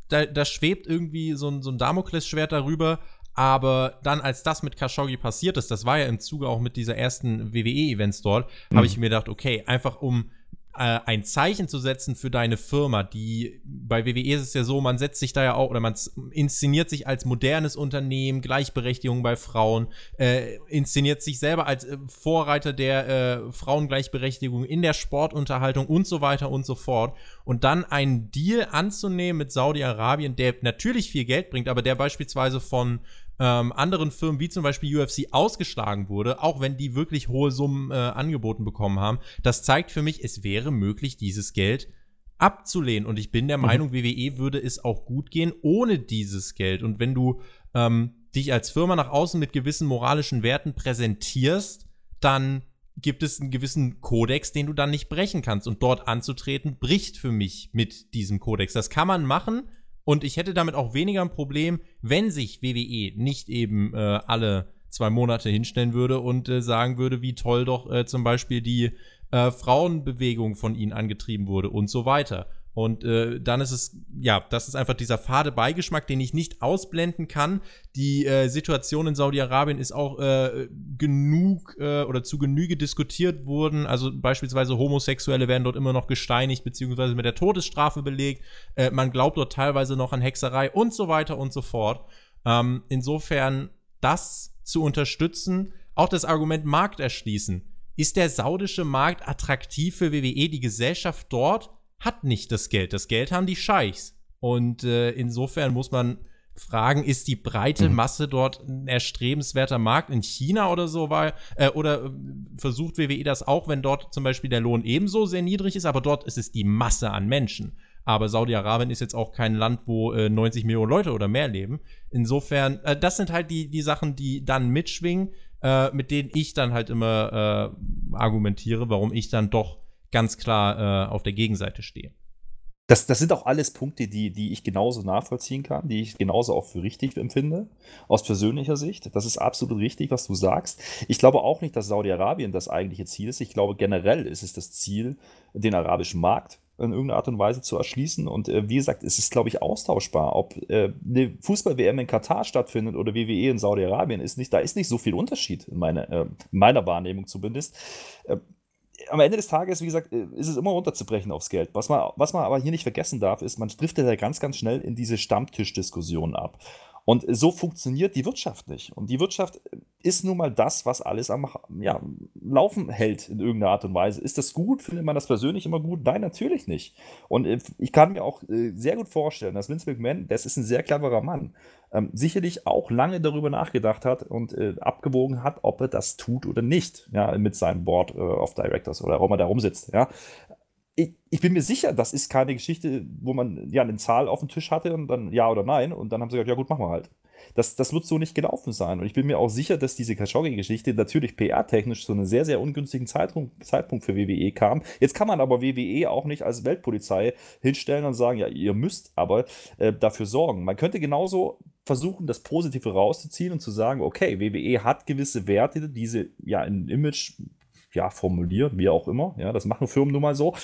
da, da schwebt irgendwie so ein, so ein Damoklesschwert darüber, aber dann, als das mit Khashoggi passiert ist, das war ja im Zuge auch mit dieser ersten WWE-Events dort, mhm. habe ich mir gedacht, okay, einfach um äh, ein Zeichen zu setzen für deine Firma, die bei WWE ist es ja so, man setzt sich da ja auch oder man inszeniert sich als modernes Unternehmen, Gleichberechtigung bei Frauen, äh, inszeniert sich selber als äh, Vorreiter der äh, Frauengleichberechtigung in der Sportunterhaltung und so weiter und so fort. Und dann einen Deal anzunehmen mit Saudi-Arabien, der natürlich viel Geld bringt, aber der beispielsweise von ähm, anderen Firmen wie zum Beispiel UFC ausgeschlagen wurde, auch wenn die wirklich hohe Summen äh, angeboten bekommen haben. Das zeigt für mich, es wäre möglich, dieses Geld abzulehnen. Und ich bin der mhm. Meinung, WWE würde es auch gut gehen ohne dieses Geld. Und wenn du ähm, dich als Firma nach außen mit gewissen moralischen Werten präsentierst, dann gibt es einen gewissen Kodex, den du dann nicht brechen kannst. Und dort anzutreten, bricht für mich mit diesem Kodex. Das kann man machen, und ich hätte damit auch weniger ein Problem, wenn sich WWE nicht eben äh, alle zwei Monate hinstellen würde und äh, sagen würde, wie toll doch äh, zum Beispiel die äh, Frauenbewegung von ihnen angetrieben wurde und so weiter. Und äh, dann ist es, ja, das ist einfach dieser fade Beigeschmack, den ich nicht ausblenden kann. Die äh, Situation in Saudi-Arabien ist auch äh, genug äh, oder zu Genüge diskutiert worden. Also beispielsweise Homosexuelle werden dort immer noch gesteinigt beziehungsweise mit der Todesstrafe belegt. Äh, man glaubt dort teilweise noch an Hexerei und so weiter und so fort. Ähm, insofern das zu unterstützen, auch das Argument Markt erschließen. Ist der saudische Markt attraktiv für WWE, die Gesellschaft dort? Hat nicht das Geld. Das Geld haben die Scheichs. Und äh, insofern muss man fragen, ist die breite mhm. Masse dort ein erstrebenswerter Markt in China oder so war, äh, oder äh, versucht WWE das auch, wenn dort zum Beispiel der Lohn ebenso sehr niedrig ist, aber dort ist es die Masse an Menschen. Aber Saudi-Arabien ist jetzt auch kein Land, wo äh, 90 Millionen Leute oder mehr leben. Insofern, äh, das sind halt die, die Sachen, die dann mitschwingen, äh, mit denen ich dann halt immer äh, argumentiere, warum ich dann doch ganz klar äh, auf der Gegenseite stehe.
Das, das sind auch alles Punkte, die, die ich genauso nachvollziehen kann, die ich genauso auch für richtig empfinde, aus persönlicher Sicht. Das ist absolut richtig, was du sagst. Ich glaube auch nicht, dass Saudi-Arabien das eigentliche Ziel ist. Ich glaube, generell ist es das Ziel, den arabischen Markt in irgendeiner Art und Weise zu erschließen. Und äh, wie gesagt, es ist, glaube ich, austauschbar. Ob äh, eine Fußball-WM in Katar stattfindet oder WWE in Saudi-Arabien, ist nicht, da ist nicht so viel Unterschied, in, meine, äh, in meiner Wahrnehmung zumindest. Am Ende des Tages, wie gesagt, äh, ist es immer runterzubrechen aufs Geld. Was man, was man aber hier nicht vergessen darf, ist, man driftet ja ganz, ganz schnell in diese Stammtischdiskussion ab. Und so funktioniert die Wirtschaft nicht. Und die Wirtschaft ist nun mal das, was alles am ja, Laufen hält in irgendeiner Art und Weise. Ist das gut? Findet man das persönlich immer gut? Nein, natürlich nicht. Und äh, ich kann mir auch äh, sehr gut vorstellen, dass Vince McMahon, das ist ein sehr cleverer Mann, ähm, sicherlich auch lange darüber nachgedacht hat und äh, abgewogen hat, ob er das tut oder nicht, ja, mit seinem Board äh, of Directors oder warum er da rumsitzt, ja ich, ich, bin mir sicher, das ist keine Geschichte, wo man ja eine Zahl auf dem Tisch hatte und dann ja oder nein und dann haben sie gesagt, ja gut, machen wir halt. Das, das wird so nicht gelaufen sein. Und ich bin mir auch sicher, dass diese Khashoggi-Geschichte natürlich PR-technisch zu einem sehr, sehr ungünstigen Zeitpunkt, Zeitpunkt für WWE kam. Jetzt kann man aber WWE auch nicht als Weltpolizei hinstellen und sagen, ja, ihr müsst aber äh, dafür sorgen. Man könnte genauso versuchen, das Positive rauszuziehen und zu sagen, okay, WWE hat gewisse Werte, diese ja in Image ja, formulieren, wie auch immer. Ja, das machen Firmen nun mal so.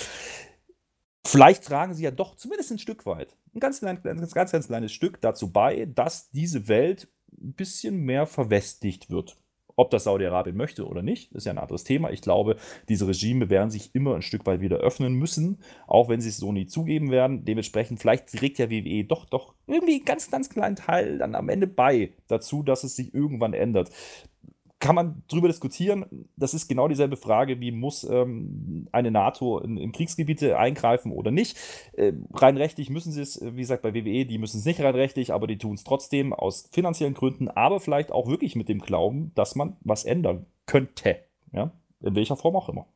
Vielleicht tragen sie ja doch zumindest ein Stück weit, ein ganz, klein, ganz, ganz, ganz kleines Stück dazu bei, dass diese Welt ein bisschen mehr verwestlicht wird. Ob das Saudi-Arabien möchte oder nicht, ist ja ein anderes Thema. Ich glaube, diese Regime werden sich immer ein Stück weit wieder öffnen müssen, auch wenn sie es so nie zugeben werden. Dementsprechend, vielleicht trägt ja WWE doch, doch irgendwie einen ganz, ganz kleinen Teil dann am Ende bei dazu, dass es sich irgendwann ändert kann man drüber diskutieren. Das ist genau dieselbe Frage, wie muss ähm, eine NATO in, in, Kriegsgebiete eingreifen oder nicht. Äh, rein rechtlich müssen sie es, wie gesagt, bei WWE, die müssen es nicht rein rechtlich, aber die tun es trotzdem aus finanziellen Gründen, aber vielleicht auch wirklich mit dem Glauben, dass man was ändern könnte. Ja? In welcher Form auch immer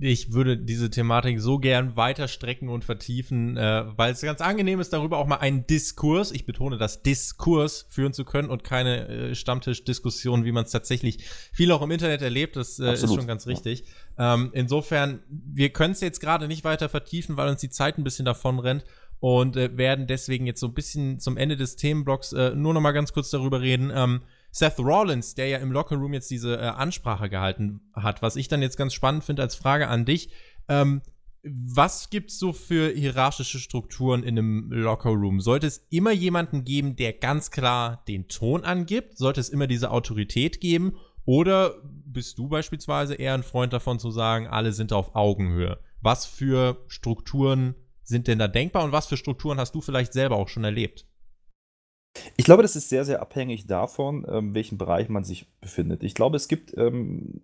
ich würde diese Thematik so gern weiter strecken und vertiefen, äh, weil es ganz angenehm ist, darüber auch mal einen Diskurs, ich betone das Diskurs, führen zu können und keine äh, Stammtischdiskussion, wie man es tatsächlich viel auch im Internet erlebt. Das äh, ist schon ganz richtig. Ja. Ähm, insofern, wir können es jetzt gerade nicht weiter vertiefen, weil uns die Zeit ein bisschen davon rennt und äh, werden deswegen jetzt so ein bisschen zum Ende des Themenblocks äh, nur noch mal ganz kurz darüber reden. Ähm, Seth Rollins, der ja im Lockerroom jetzt diese äh, Ansprache gehalten hat, was ich dann jetzt ganz spannend finde als Frage an dich. Ähm, was gibt es so für hierarchische Strukturen in einem Lockerroom? Sollte es immer jemanden geben, der ganz klar den Ton angibt? Sollte es immer diese Autorität geben? Oder bist du beispielsweise eher ein Freund davon zu sagen, alle sind auf Augenhöhe? Was für Strukturen sind denn da denkbar und was für Strukturen hast du vielleicht selber auch schon erlebt?
Ich glaube, das ist sehr, sehr abhängig davon, ähm, welchem Bereich man sich befindet. Ich glaube, es gibt ähm,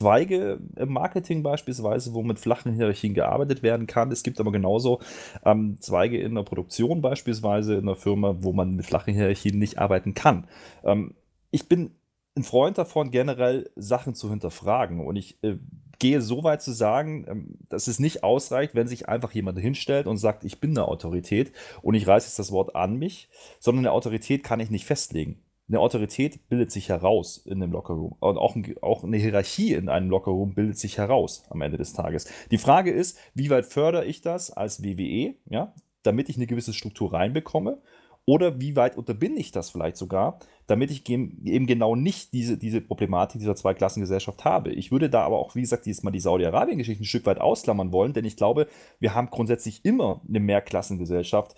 Zweige im Marketing beispielsweise, wo mit flachen Hierarchien gearbeitet werden kann. Es gibt aber genauso ähm, Zweige in der Produktion beispielsweise in einer Firma, wo man mit flachen Hierarchien nicht arbeiten kann. Ähm, ich bin ein Freund davon, generell Sachen zu hinterfragen. Und ich äh, gehe so weit zu sagen, ähm, dass es nicht ausreicht, wenn sich einfach jemand hinstellt und sagt, ich bin eine Autorität und ich reiße jetzt das Wort an mich, sondern eine Autorität kann ich nicht festlegen. Eine Autorität bildet sich heraus in einem Lockerroom. Und auch, auch eine Hierarchie in einem Lockerroom bildet sich heraus am Ende des Tages. Die Frage ist, wie weit fördere ich das als WWE, ja, damit ich eine gewisse Struktur reinbekomme? Oder wie weit unterbinde ich das vielleicht sogar, damit ich eben genau nicht diese, diese Problematik dieser Zweiklassengesellschaft habe. Ich würde da aber auch, wie gesagt, diesmal die Saudi-Arabien-Geschichte ein Stück weit ausklammern wollen, denn ich glaube, wir haben grundsätzlich immer eine Mehrklassengesellschaft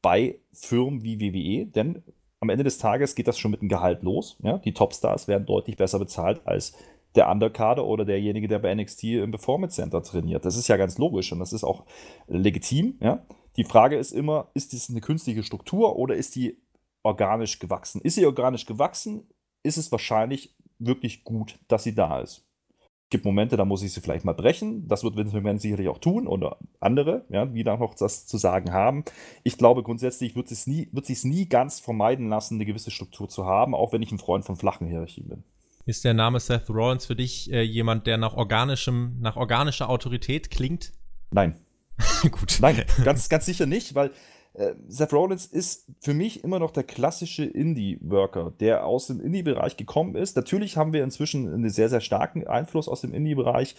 bei Firmen wie WWE, denn am Ende des Tages geht das schon mit dem Gehalt los. Ja? Die Topstars werden deutlich besser bezahlt als der Underkader oder derjenige, der bei NXT im Performance Center trainiert. Das ist ja ganz logisch und das ist auch legitim. Ja? Die Frage ist immer, ist das eine künstliche Struktur oder ist die organisch gewachsen? Ist sie organisch gewachsen, ist es wahrscheinlich wirklich gut, dass sie da ist. Es gibt Momente, da muss ich sie vielleicht mal brechen. Das wird Vince McMahon sicherlich auch tun oder andere, ja, die da noch das zu sagen haben. Ich glaube, grundsätzlich wird es nie, wird sich nie ganz vermeiden lassen, eine gewisse Struktur zu haben, auch wenn ich ein Freund von flachen Hierarchien bin.
Ist der Name Seth Rollins für dich äh, jemand, der nach organischem, nach organischer Autorität klingt?
Nein. Gut. Nein, ganz, ganz sicher nicht, weil äh, Seth Rollins ist für mich immer noch der klassische Indie-Worker, der aus dem Indie-Bereich gekommen ist. Natürlich haben wir inzwischen einen sehr, sehr starken Einfluss aus dem Indie-Bereich.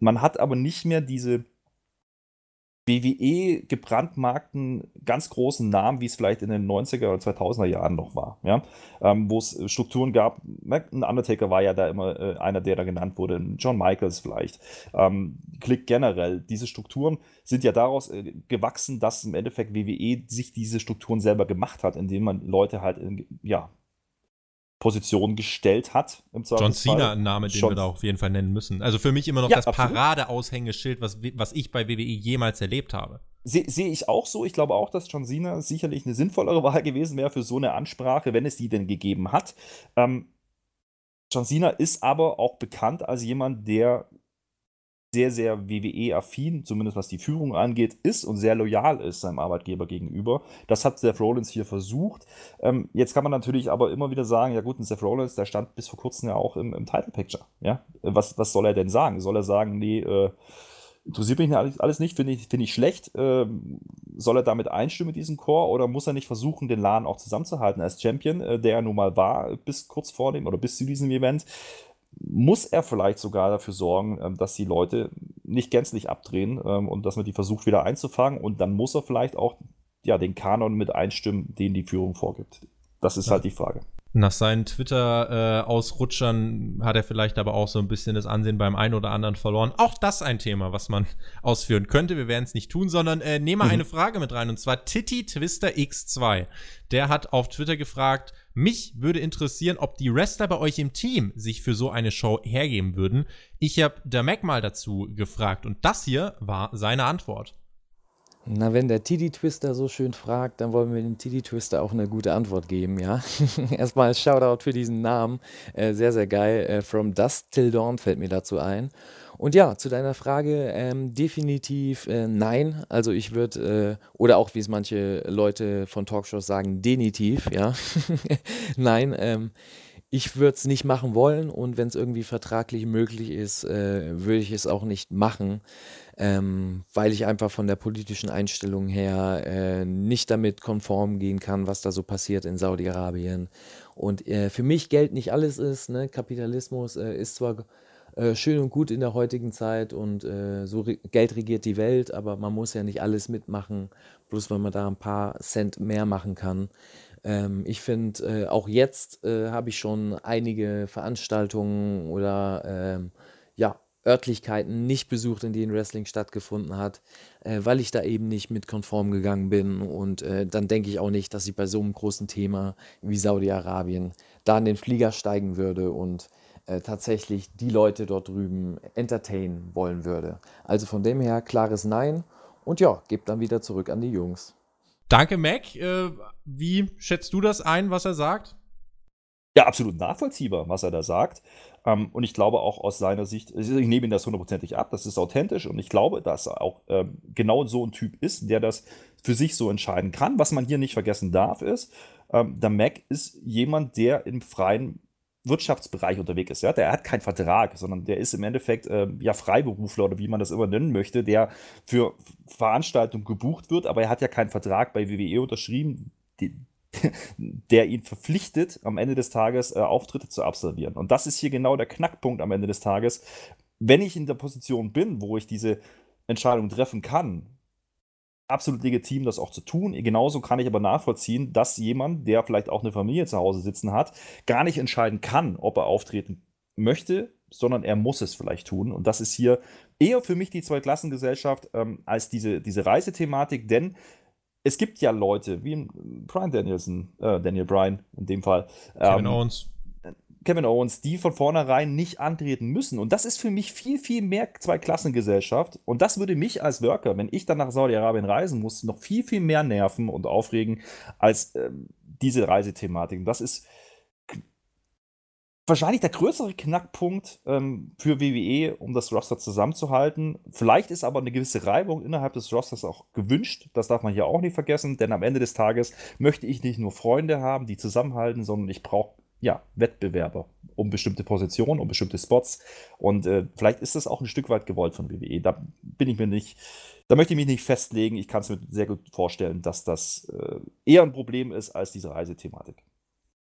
Man hat aber nicht mehr diese WWE gebrandmarkten ganz großen Namen, wie es vielleicht in den 90er oder 2000er Jahren noch war, ja, ähm, wo es Strukturen gab. Ein Undertaker war ja da immer äh, einer, der da genannt wurde, John Michaels vielleicht. Ähm, Klick generell. Diese Strukturen sind ja daraus äh, gewachsen, dass im Endeffekt WWE sich diese Strukturen selber gemacht hat, indem man Leute halt in, ja, Position gestellt hat.
John Cena, ein Name, den John wir da auf jeden Fall nennen müssen. Also für mich immer noch ja, das Paradeaushängeschild, was, was ich bei WWE jemals erlebt habe.
Sehe seh ich auch so. Ich glaube auch, dass John Cena sicherlich eine sinnvollere Wahl gewesen wäre für so eine Ansprache, wenn es die denn gegeben hat. Ähm, John Cena ist aber auch bekannt als jemand, der sehr, sehr WWE-affin, zumindest was die Führung angeht, ist und sehr loyal ist seinem Arbeitgeber gegenüber. Das hat Seth Rollins hier versucht. Ähm, jetzt kann man natürlich aber immer wieder sagen, ja gut, ein Seth Rollins, der stand bis vor kurzem ja auch im, im Title Picture. Ja? Was, was soll er denn sagen? Soll er sagen, nee, äh, interessiert mich alles, alles nicht, finde ich, find ich schlecht. Ähm, soll er damit einstimmen mit diesem Chor oder muss er nicht versuchen, den Laden auch zusammenzuhalten als Champion, äh, der er nun mal war, bis kurz vor dem oder bis zu diesem Event? Muss er vielleicht sogar dafür sorgen, ähm, dass die Leute nicht gänzlich abdrehen ähm, und dass man die versucht wieder einzufangen. Und dann muss er vielleicht auch ja, den Kanon mit einstimmen, den die Führung vorgibt. Das ist ja. halt die Frage.
Nach seinen Twitter-Ausrutschern äh, hat er vielleicht aber auch so ein bisschen das Ansehen beim einen oder anderen verloren. Auch das ein Thema, was man ausführen könnte. Wir werden es nicht tun, sondern äh, nehmen wir mhm. eine Frage mit rein. Und zwar Titty Twister X2. Der hat auf Twitter gefragt, mich würde interessieren, ob die Wrestler bei euch im Team sich für so eine Show hergeben würden. Ich habe der Mac mal dazu gefragt und das hier war seine Antwort.
Na, wenn der Titty Twister so schön fragt, dann wollen wir dem Titty Twister auch eine gute Antwort geben, ja. Erstmal Shoutout für diesen Namen. Äh, sehr, sehr geil. Äh, From Dust Till Dawn fällt mir dazu ein. Und ja, zu deiner Frage, ähm, definitiv äh, nein. Also ich würde, äh, oder auch wie es manche Leute von Talkshows sagen, denitiv, ja. nein, ähm, ich würde es nicht machen wollen und wenn es irgendwie vertraglich möglich ist, äh, würde ich es auch nicht machen ähm, weil ich einfach von der politischen Einstellung her äh, nicht damit konform gehen kann, was da so passiert in Saudi-Arabien. Und äh, für mich Geld nicht alles ist. Ne? Kapitalismus äh, ist zwar äh, schön und gut in der heutigen Zeit und äh, so re Geld regiert die Welt, aber man muss ja nicht alles mitmachen, bloß weil man da ein paar Cent mehr machen kann. Ähm, ich finde, äh, auch jetzt habe ich schon einige Veranstaltungen oder ähm, ja, Örtlichkeiten nicht besucht, in denen Wrestling stattgefunden hat, äh, weil ich da eben nicht mit konform gegangen bin. Und äh, dann denke ich auch nicht, dass ich bei so einem großen Thema wie Saudi-Arabien da in den Flieger steigen würde und äh, tatsächlich die Leute dort drüben entertainen wollen würde. Also von dem her klares Nein. Und ja, gebe dann wieder zurück an die Jungs.
Danke, Mac. Äh, wie schätzt du das ein, was er sagt?
Ja, absolut nachvollziehbar, was er da sagt. Ähm, und ich glaube auch aus seiner Sicht, ich nehme ihn das hundertprozentig ab, das ist authentisch und ich glaube, dass er auch ähm, genau so ein Typ ist, der das für sich so entscheiden kann. Was man hier nicht vergessen darf, ist, ähm, der Mac ist jemand, der im freien Wirtschaftsbereich unterwegs ist. Ja? Der hat keinen Vertrag, sondern der ist im Endeffekt äh, ja Freiberufler oder wie man das immer nennen möchte, der für Veranstaltungen gebucht wird, aber er hat ja keinen Vertrag bei WWE unterschrieben. Die, der ihn verpflichtet, am Ende des Tages äh, Auftritte zu absolvieren. Und das ist hier genau der Knackpunkt am Ende des Tages. Wenn ich in der Position bin, wo ich diese Entscheidung treffen kann, absolut legitim, das auch zu tun. Genauso kann ich aber nachvollziehen, dass jemand, der vielleicht auch eine Familie zu Hause sitzen hat, gar nicht entscheiden kann, ob er auftreten möchte, sondern er muss es vielleicht tun. Und das ist hier eher für mich die Zweiklassengesellschaft ähm, als diese, diese Reisethematik, denn es gibt ja Leute, wie Brian Danielson, äh, Daniel Bryan in dem Fall.
Kevin ähm, Owens.
Kevin Owens, die von vornherein nicht antreten müssen. Und das ist für mich viel, viel mehr Zweiklassengesellschaft. Und das würde mich als Worker, wenn ich dann nach Saudi-Arabien reisen muss, noch viel, viel mehr nerven und aufregen als ähm, diese Reisethematik. Das ist wahrscheinlich der größere Knackpunkt ähm, für WWE, um das Roster zusammenzuhalten. Vielleicht ist aber eine gewisse Reibung innerhalb des Rosters auch gewünscht. Das darf man hier auch nicht vergessen, denn am Ende des Tages möchte ich nicht nur Freunde haben, die zusammenhalten, sondern ich brauche ja, Wettbewerber um bestimmte Positionen, um bestimmte Spots. Und äh, vielleicht ist das auch ein Stück weit gewollt von WWE. Da bin ich mir nicht, da möchte ich mich nicht festlegen. Ich kann es mir sehr gut vorstellen, dass das äh, eher ein Problem ist als diese Reisethematik.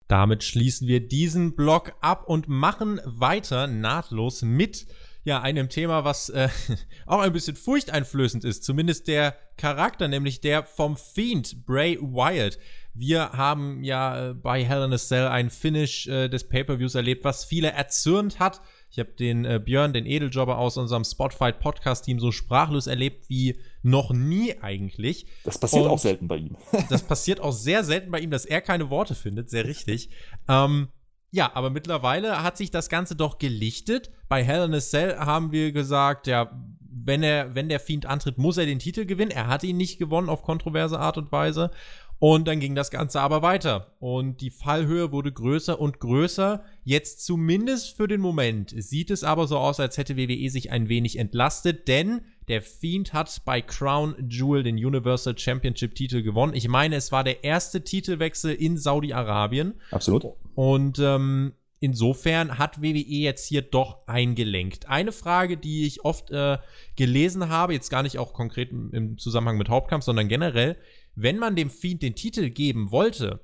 Damit schließen wir diesen Block ab und machen weiter nahtlos mit ja, einem Thema, was äh, auch ein bisschen furchteinflößend ist. Zumindest der Charakter, nämlich der vom Fiend Bray Wyatt. Wir haben ja äh, bei Hell in a Cell ein Finish äh, des Pay-Per-Views erlebt, was viele erzürnt hat. Ich habe den äh, Björn, den Edeljobber aus unserem Spotfight Podcast-Team, so sprachlos erlebt wie noch nie eigentlich.
Das passiert Und auch selten bei ihm.
das passiert auch sehr selten bei ihm, dass er keine Worte findet, sehr richtig. Ähm, ja, aber mittlerweile hat sich das Ganze doch gelichtet. Bei Hell in a Cell haben wir gesagt, ja, wenn er, wenn der Fiend antritt, muss er den Titel gewinnen. Er hat ihn nicht gewonnen auf kontroverse Art und Weise. Und dann ging das Ganze aber weiter. Und die Fallhöhe wurde größer und größer. Jetzt zumindest für den Moment sieht es aber so aus, als hätte WWE sich ein wenig entlastet, denn der Fiend hat bei Crown Jewel den Universal Championship Titel gewonnen. Ich meine, es war der erste Titelwechsel in Saudi-Arabien.
Absolut.
Und ähm, insofern hat WWE jetzt hier doch eingelenkt. Eine Frage, die ich oft äh, gelesen habe, jetzt gar nicht auch konkret im Zusammenhang mit Hauptkampf, sondern generell, wenn man dem Fiend den Titel geben wollte,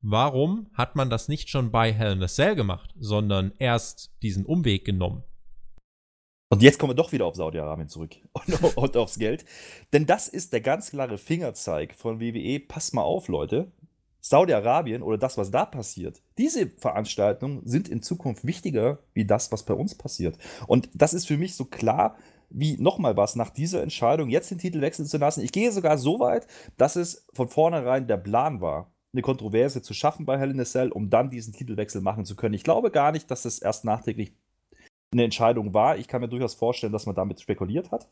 warum hat man das nicht schon bei Hell in a Cell gemacht, sondern erst diesen Umweg genommen?
Und jetzt kommen wir doch wieder auf Saudi-Arabien zurück und, und, aufs Geld. Denn das ist der ganz klare Fingerzeig von WWE. Passt mal auf, Leute. Saudi-Arabien oder das, was da passiert, diese Veranstaltungen sind in Zukunft wichtiger wie das, was bei uns passiert. Und das ist für mich so klar wie nochmal was nach dieser Entscheidung, jetzt den Titel wechseln zu lassen. Ich gehe sogar so weit, dass es von vornherein der Plan war, eine Kontroverse zu schaffen bei Hell in a Cell, um dann diesen Titelwechsel machen zu können. Ich glaube gar nicht, dass das erst nachträglich eine Entscheidung war. Ich kann mir durchaus vorstellen, dass man damit spekuliert hat.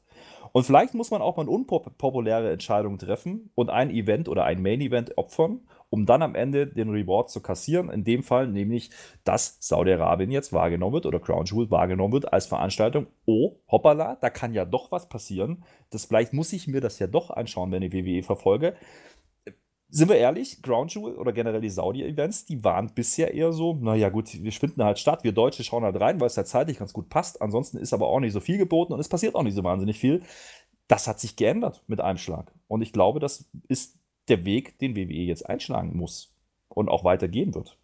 Und vielleicht muss man auch mal eine unpopuläre Entscheidung treffen und ein Event oder ein Main-Event opfern, um dann am Ende den Reward zu kassieren. In dem Fall nämlich, dass Saudi-Arabien jetzt wahrgenommen wird oder Crown Jewel wahrgenommen wird als Veranstaltung. Oh, hoppala, da kann ja doch was passieren. Das vielleicht muss ich mir das ja doch anschauen, wenn ich WWE verfolge sind wir ehrlich, Ground Jewel oder generell die Saudi-Events, die waren bisher eher so, naja gut, wir finden halt statt, wir Deutsche schauen halt rein, weil es halt zeitlich ganz gut passt. Ansonsten ist aber auch nicht so viel geboten und es passiert auch nicht so wahnsinnig viel. Das hat sich geändert mit einem Schlag. Und ich glaube, das ist der Weg, den WWE jetzt einschlagen muss und auch weitergehen wird.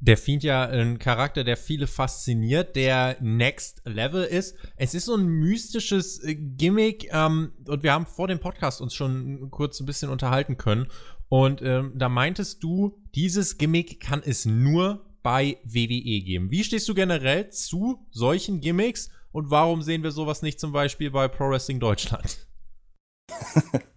Der Fiend ja ein Charakter, der viele fasziniert, der Next Level ist. Es ist so ein mystisches äh, Gimmick ähm, und wir haben vor dem Podcast uns schon kurz ein bisschen unterhalten können. Und ähm, da meintest du, dieses Gimmick kann es nur bei WWE geben. Wie stehst du generell zu solchen Gimmicks und warum sehen wir sowas nicht zum Beispiel bei Pro Wrestling Deutschland?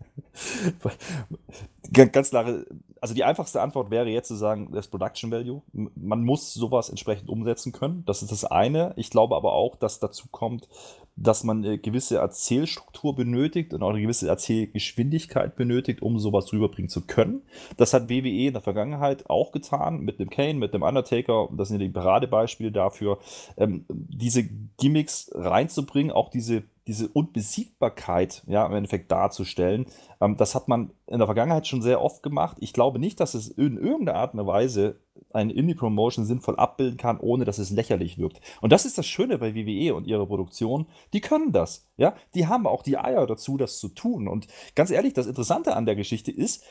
Ganz klare, also die einfachste Antwort wäre jetzt zu sagen, das Production Value. Man muss sowas entsprechend umsetzen können. Das ist das eine. Ich glaube aber auch, dass dazu kommt, dass man eine gewisse Erzählstruktur benötigt und auch eine gewisse Erzählgeschwindigkeit benötigt, um sowas rüberbringen zu können. Das hat WWE in der Vergangenheit auch getan, mit dem Kane, mit dem Undertaker. Das sind ja die Paradebeispiele dafür, ähm, diese Gimmicks reinzubringen, auch diese diese Unbesiegbarkeit ja, im Endeffekt darzustellen. Ähm, das hat man in der Vergangenheit schon sehr oft gemacht. Ich glaube nicht, dass es in irgendeiner Art und Weise eine Indie-Promotion sinnvoll abbilden kann, ohne dass es lächerlich wirkt. Und das ist das Schöne bei WWE und ihrer Produktion. Die können das. Ja? Die haben auch die Eier dazu, das zu tun. Und ganz ehrlich, das Interessante an der Geschichte ist,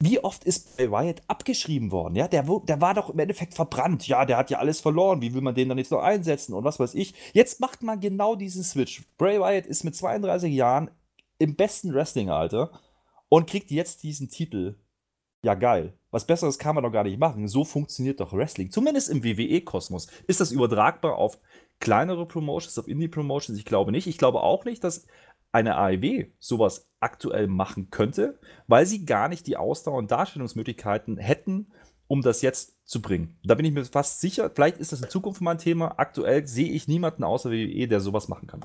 wie oft ist Bray Wyatt abgeschrieben worden? Ja, der, der war doch im Endeffekt verbrannt. Ja, der hat ja alles verloren. Wie will man den dann jetzt noch einsetzen und was weiß ich? Jetzt macht man genau diesen Switch. Bray Wyatt ist mit 32 Jahren im besten Wrestling-Alter und kriegt jetzt diesen Titel. Ja, geil. Was Besseres kann man doch gar nicht machen. So funktioniert doch Wrestling. Zumindest im WWE-Kosmos. Ist das übertragbar auf kleinere Promotions, auf Indie-Promotions? Ich glaube nicht. Ich glaube auch nicht, dass eine AEW sowas aktuell machen könnte, weil sie gar nicht die Ausdauer und Darstellungsmöglichkeiten hätten, um das jetzt zu bringen. Da bin ich mir fast sicher, vielleicht ist das in Zukunft mal ein Thema. Aktuell sehe ich niemanden außer WWE, der sowas machen kann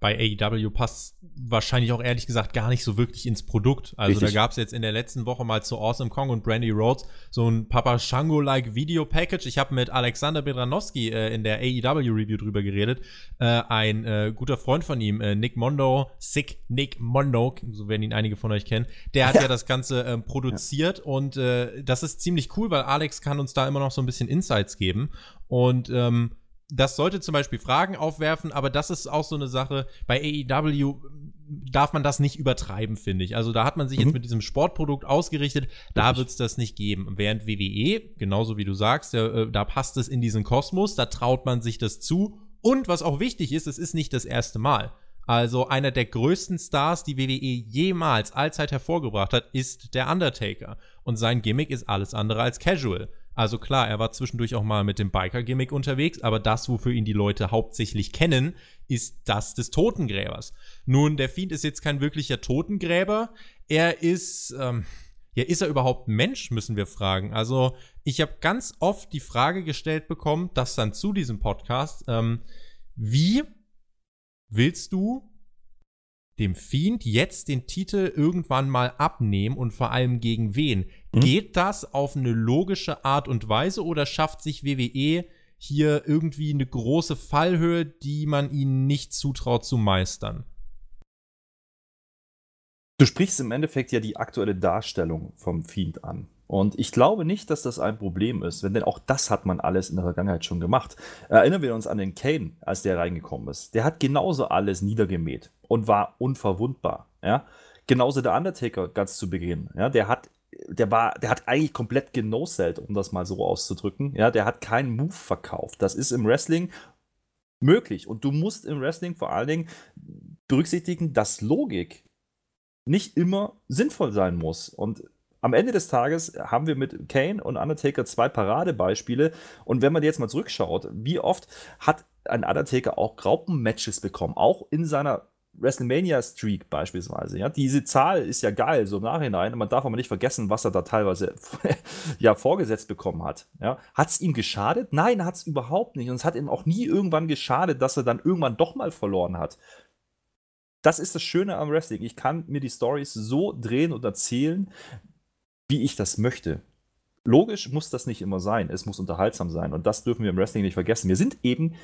bei AEW passt wahrscheinlich auch ehrlich gesagt gar nicht so wirklich ins Produkt. Also Richtig. da gab es jetzt in der letzten Woche mal zu Awesome Kong und Brandy Rhodes so ein Papa Shango-like Video-Package. Ich habe mit Alexander Bedranowski äh, in der AEW-Review drüber geredet. Äh, ein äh, guter Freund von ihm, äh, Nick Mondo, Sick Nick Mondo, so werden ihn einige von euch kennen, der hat ja, ja das Ganze ähm, produziert ja. und äh, das ist ziemlich cool, weil Alex kann uns da immer noch so ein bisschen Insights geben. Und ähm, das sollte zum Beispiel Fragen aufwerfen, aber das ist auch so eine Sache. Bei AEW darf man das nicht übertreiben, finde ich. Also da hat man sich mhm. jetzt mit diesem Sportprodukt ausgerichtet, da wird es das nicht geben. Während WWE, genauso wie du sagst, ja, äh, da passt es in diesen Kosmos, da traut man sich das zu. Und was auch wichtig ist, es ist nicht das erste Mal. Also einer der größten Stars, die WWE jemals allzeit hervorgebracht hat, ist der Undertaker. Und sein Gimmick ist alles andere als casual. Also klar, er war zwischendurch auch mal mit dem Biker-Gimmick unterwegs, aber das, wofür ihn die Leute hauptsächlich kennen, ist das des Totengräbers. Nun, der Fiend ist jetzt kein wirklicher Totengräber. Er ist, ähm, ja, ist er überhaupt Mensch, müssen wir fragen. Also, ich habe ganz oft die Frage gestellt bekommen, das dann zu diesem Podcast, ähm, wie willst du dem Fiend jetzt den Titel irgendwann mal abnehmen und vor allem gegen wen? Mhm. Geht das auf eine logische Art und Weise oder schafft sich WWE hier irgendwie eine große Fallhöhe, die man ihnen nicht zutraut zu meistern?
Du sprichst im Endeffekt ja die aktuelle Darstellung vom Fiend an. Und ich glaube nicht, dass das ein Problem ist, denn auch das hat man alles in der Vergangenheit schon gemacht. Erinnern wir uns an den Kane, als der reingekommen ist. Der hat genauso alles niedergemäht und war unverwundbar. Ja? Genauso der Undertaker ganz zu Beginn. Ja? Der hat der war, der hat eigentlich komplett genoselt, um das mal so auszudrücken. Ja, der hat keinen Move verkauft. Das ist im Wrestling möglich. Und du musst im Wrestling vor allen Dingen berücksichtigen, dass Logik nicht immer sinnvoll sein muss. Und am Ende des Tages haben wir mit Kane und Undertaker zwei Paradebeispiele. Und wenn man jetzt mal zurückschaut, wie oft hat ein Undertaker auch Graupen-Matches bekommen, auch in seiner WrestleMania Streak beispielsweise. Ja, diese Zahl ist ja geil, so im Nachhinein. Man darf aber nicht vergessen, was er da teilweise ja vorgesetzt bekommen hat. Ja, hat es ihm geschadet? Nein, hat es überhaupt nicht. Und es hat ihm auch nie irgendwann geschadet, dass er dann irgendwann doch mal verloren hat. Das ist das Schöne am Wrestling. Ich kann mir die Stories so drehen und erzählen, wie ich das möchte. Logisch muss das nicht immer sein. Es muss unterhaltsam sein. Und das dürfen wir im Wrestling nicht vergessen. Wir sind eben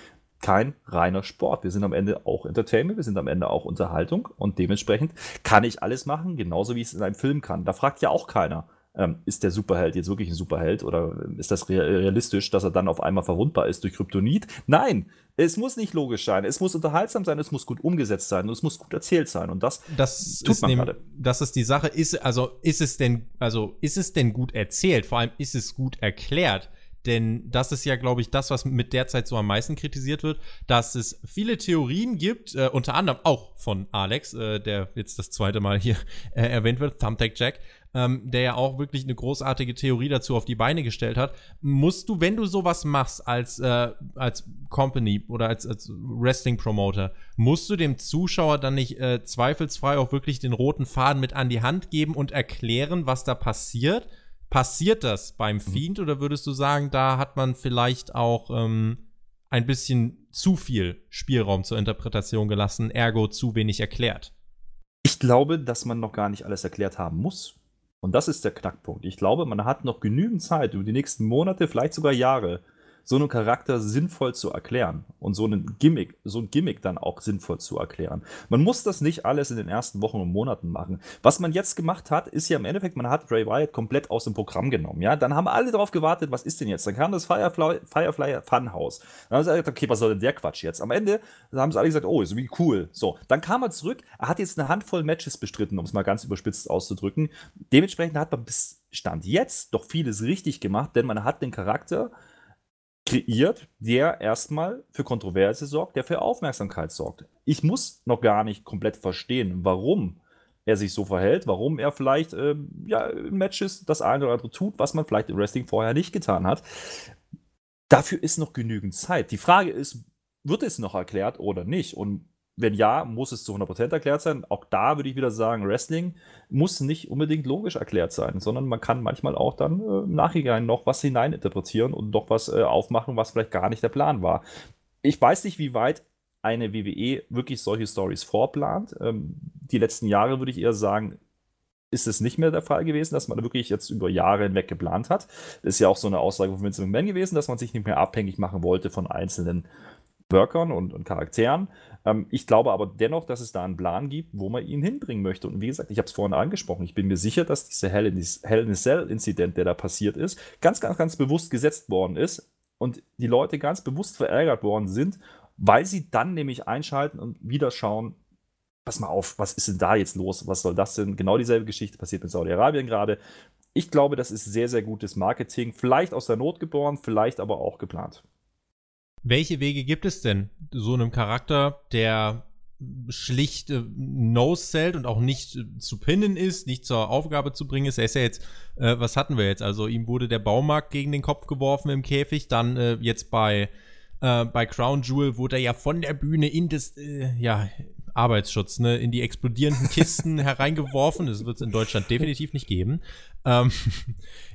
kein reiner Sport. Wir sind am Ende auch Entertainment, wir sind am Ende auch Unterhaltung und dementsprechend kann ich alles machen, genauso wie ich es in einem Film kann. Da fragt ja auch keiner, ähm, ist der Superheld jetzt wirklich ein Superheld oder ist das realistisch, dass er dann auf einmal verwundbar ist durch Kryptonit? Nein, es muss nicht logisch sein, es muss unterhaltsam sein, es muss gut umgesetzt sein und es muss gut erzählt sein und das,
das tut man gerade. Das ist die Sache, ist also ist es denn also ist es denn gut erzählt? Vor allem ist es gut erklärt? Denn das ist ja, glaube ich, das, was mit der Zeit so am meisten kritisiert wird, dass es viele Theorien gibt, äh, unter anderem auch von Alex, äh, der jetzt das zweite Mal hier äh, erwähnt wird, Thumbtack Jack, ähm, der ja auch wirklich eine großartige Theorie dazu auf die Beine gestellt hat. Musst du, wenn du sowas machst als, äh, als Company oder als, als Wrestling-Promoter, musst du dem Zuschauer dann nicht äh, zweifelsfrei auch wirklich den roten Faden mit an die Hand geben und erklären, was da passiert? Passiert das beim mhm. Fiend oder würdest du sagen, da hat man vielleicht auch ähm, ein bisschen zu viel Spielraum zur Interpretation gelassen, ergo zu wenig erklärt?
Ich glaube, dass man noch gar nicht alles erklärt haben muss. Und das ist der Knackpunkt. Ich glaube, man hat noch genügend Zeit über die nächsten Monate, vielleicht sogar Jahre, so einen Charakter sinnvoll zu erklären und so einen Gimmick, so ein Gimmick dann auch sinnvoll zu erklären. Man muss das nicht alles in den ersten Wochen und Monaten machen. Was man jetzt gemacht hat, ist ja im Endeffekt, man hat Ray Wyatt komplett aus dem Programm genommen. Ja, dann haben alle darauf gewartet, was ist denn jetzt? Dann kam das Firefly, Firefly Funhouse. Dann haben sie gesagt, okay, was soll denn der Quatsch jetzt? Am Ende haben sie alle gesagt, oh, ist wie cool. So, dann kam er zurück. Er hat jetzt eine Handvoll Matches bestritten, um es mal ganz überspitzt auszudrücken. Dementsprechend hat man bis Stand jetzt doch vieles richtig gemacht, denn man hat den Charakter kreiert, der erstmal für Kontroverse sorgt, der für Aufmerksamkeit sorgt. Ich muss noch gar nicht komplett verstehen, warum er sich so verhält, warum er vielleicht äh, ja, in Matches das eine oder andere tut, was man vielleicht im Wrestling vorher nicht getan hat. Dafür ist noch genügend Zeit. Die Frage ist, wird es noch erklärt oder nicht? Und wenn ja, muss es zu 100% erklärt sein. Auch da würde ich wieder sagen, Wrestling muss nicht unbedingt logisch erklärt sein, sondern man kann manchmal auch dann äh, im Nachhinein noch was hineininterpretieren und noch was äh, aufmachen, was vielleicht gar nicht der Plan war. Ich weiß nicht, wie weit eine WWE wirklich solche Stories vorplant. Ähm, die letzten Jahre würde ich eher sagen, ist es nicht mehr der Fall gewesen, dass man wirklich jetzt über Jahre hinweg geplant hat. Das ist ja auch so eine Aussage von Vince McMahon gewesen, dass man sich nicht mehr abhängig machen wollte von einzelnen Workern und, und Charakteren. Ähm, ich glaube aber dennoch, dass es da einen Plan gibt, wo man ihn hinbringen möchte. Und wie gesagt, ich habe es vorhin angesprochen, ich bin mir sicher, dass dieser Hell in, Hell in a Cell-Inzident, der da passiert ist, ganz, ganz, ganz bewusst gesetzt worden ist und die Leute ganz bewusst verärgert worden sind, weil sie dann nämlich einschalten und wieder schauen, pass mal auf, was ist denn da jetzt los? Was soll das denn? Genau dieselbe Geschichte passiert mit Saudi-Arabien gerade. Ich glaube, das ist sehr, sehr gutes Marketing. Vielleicht aus der Not geboren, vielleicht aber auch geplant.
Welche Wege gibt es denn, so einem Charakter, der schlicht äh, no-sellt und auch nicht äh, zu pinnen ist, nicht zur Aufgabe zu bringen ist. Er ist ja jetzt, äh, was hatten wir jetzt? Also ihm wurde der Baumarkt gegen den Kopf geworfen im Käfig, dann äh, jetzt bei, äh, bei Crown Jewel wurde er ja von der Bühne in das, äh, ja, Arbeitsschutz, ne, in die explodierenden Kisten hereingeworfen. Das wird es in Deutschland definitiv nicht geben. Ähm,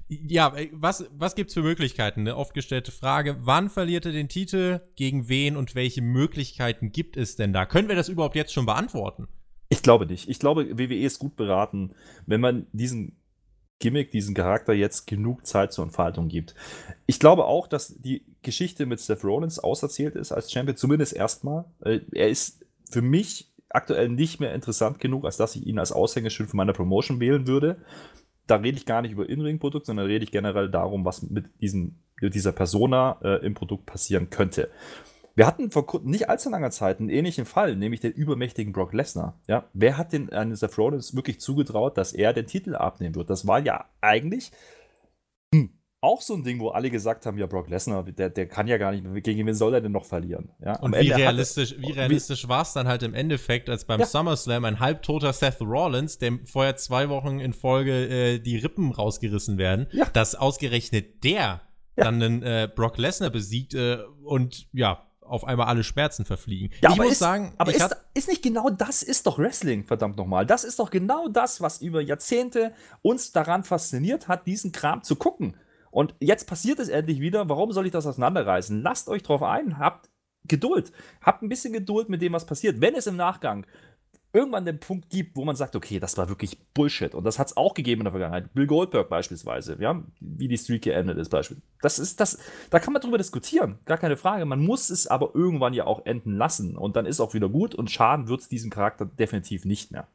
ja, was, was gibt's für Möglichkeiten? Eine oft gestellte Frage. Wann verliert er den Titel? Gegen wen und welche Möglichkeiten gibt es denn da? Können wir das überhaupt jetzt schon beantworten?
Ich glaube nicht. Ich glaube, WWE ist gut beraten, wenn man diesen Gimmick, diesen Charakter jetzt genug Zeit zur Entfaltung gibt. Ich glaube auch, dass die Geschichte mit Seth Rollins auserzählt ist als Champion, zumindest erstmal. Äh, er ist für mich aktuell nicht mehr interessant genug, als dass ich ihn als Aushängeschild für meine Promotion wählen würde. Da rede ich gar nicht über In-Ring-Produkt, sondern rede ich generell darum, was mit, diesem, mit dieser Persona äh, im Produkt passieren könnte. Wir hatten vor nicht allzu langer Zeit einen ähnlichen Fall, nämlich den übermächtigen Brock Lesnar. Ja, wer hat den an Seth Rollins wirklich zugetraut, dass er den Titel abnehmen wird? Das war ja eigentlich auch so ein Ding, wo alle gesagt haben, ja, Brock Lesnar, der, der kann ja gar nicht, gegen wen soll er denn noch verlieren? Ja,
und wie realistisch, wie realistisch war es dann halt im Endeffekt, als beim ja. SummerSlam ein halbtoter Seth Rollins, dem vorher zwei Wochen in Folge äh, die Rippen rausgerissen werden, ja. dass ausgerechnet der ja. dann einen äh, Brock Lesnar besiegt äh, und ja, auf einmal alle Schmerzen verfliegen.
Ja, ich muss ist, sagen, aber ist, ist nicht genau das ist doch Wrestling, verdammt nochmal. Das ist doch genau das, was über Jahrzehnte uns daran fasziniert hat, diesen Kram zu gucken. Und jetzt passiert es endlich wieder. Warum soll ich das auseinanderreißen? Lasst euch drauf ein, habt Geduld. Habt ein bisschen Geduld mit dem, was passiert. Wenn es im Nachgang irgendwann den Punkt gibt, wo man sagt, okay, das war wirklich Bullshit. Und das hat es auch gegeben in der Vergangenheit. Bill Goldberg beispielsweise, ja, wie die Streak geendet ist beispielsweise. Das ist das, da kann man drüber diskutieren, gar keine Frage. Man muss es aber irgendwann ja auch enden lassen. Und dann ist auch wieder gut und schaden wird es diesem Charakter definitiv nicht mehr.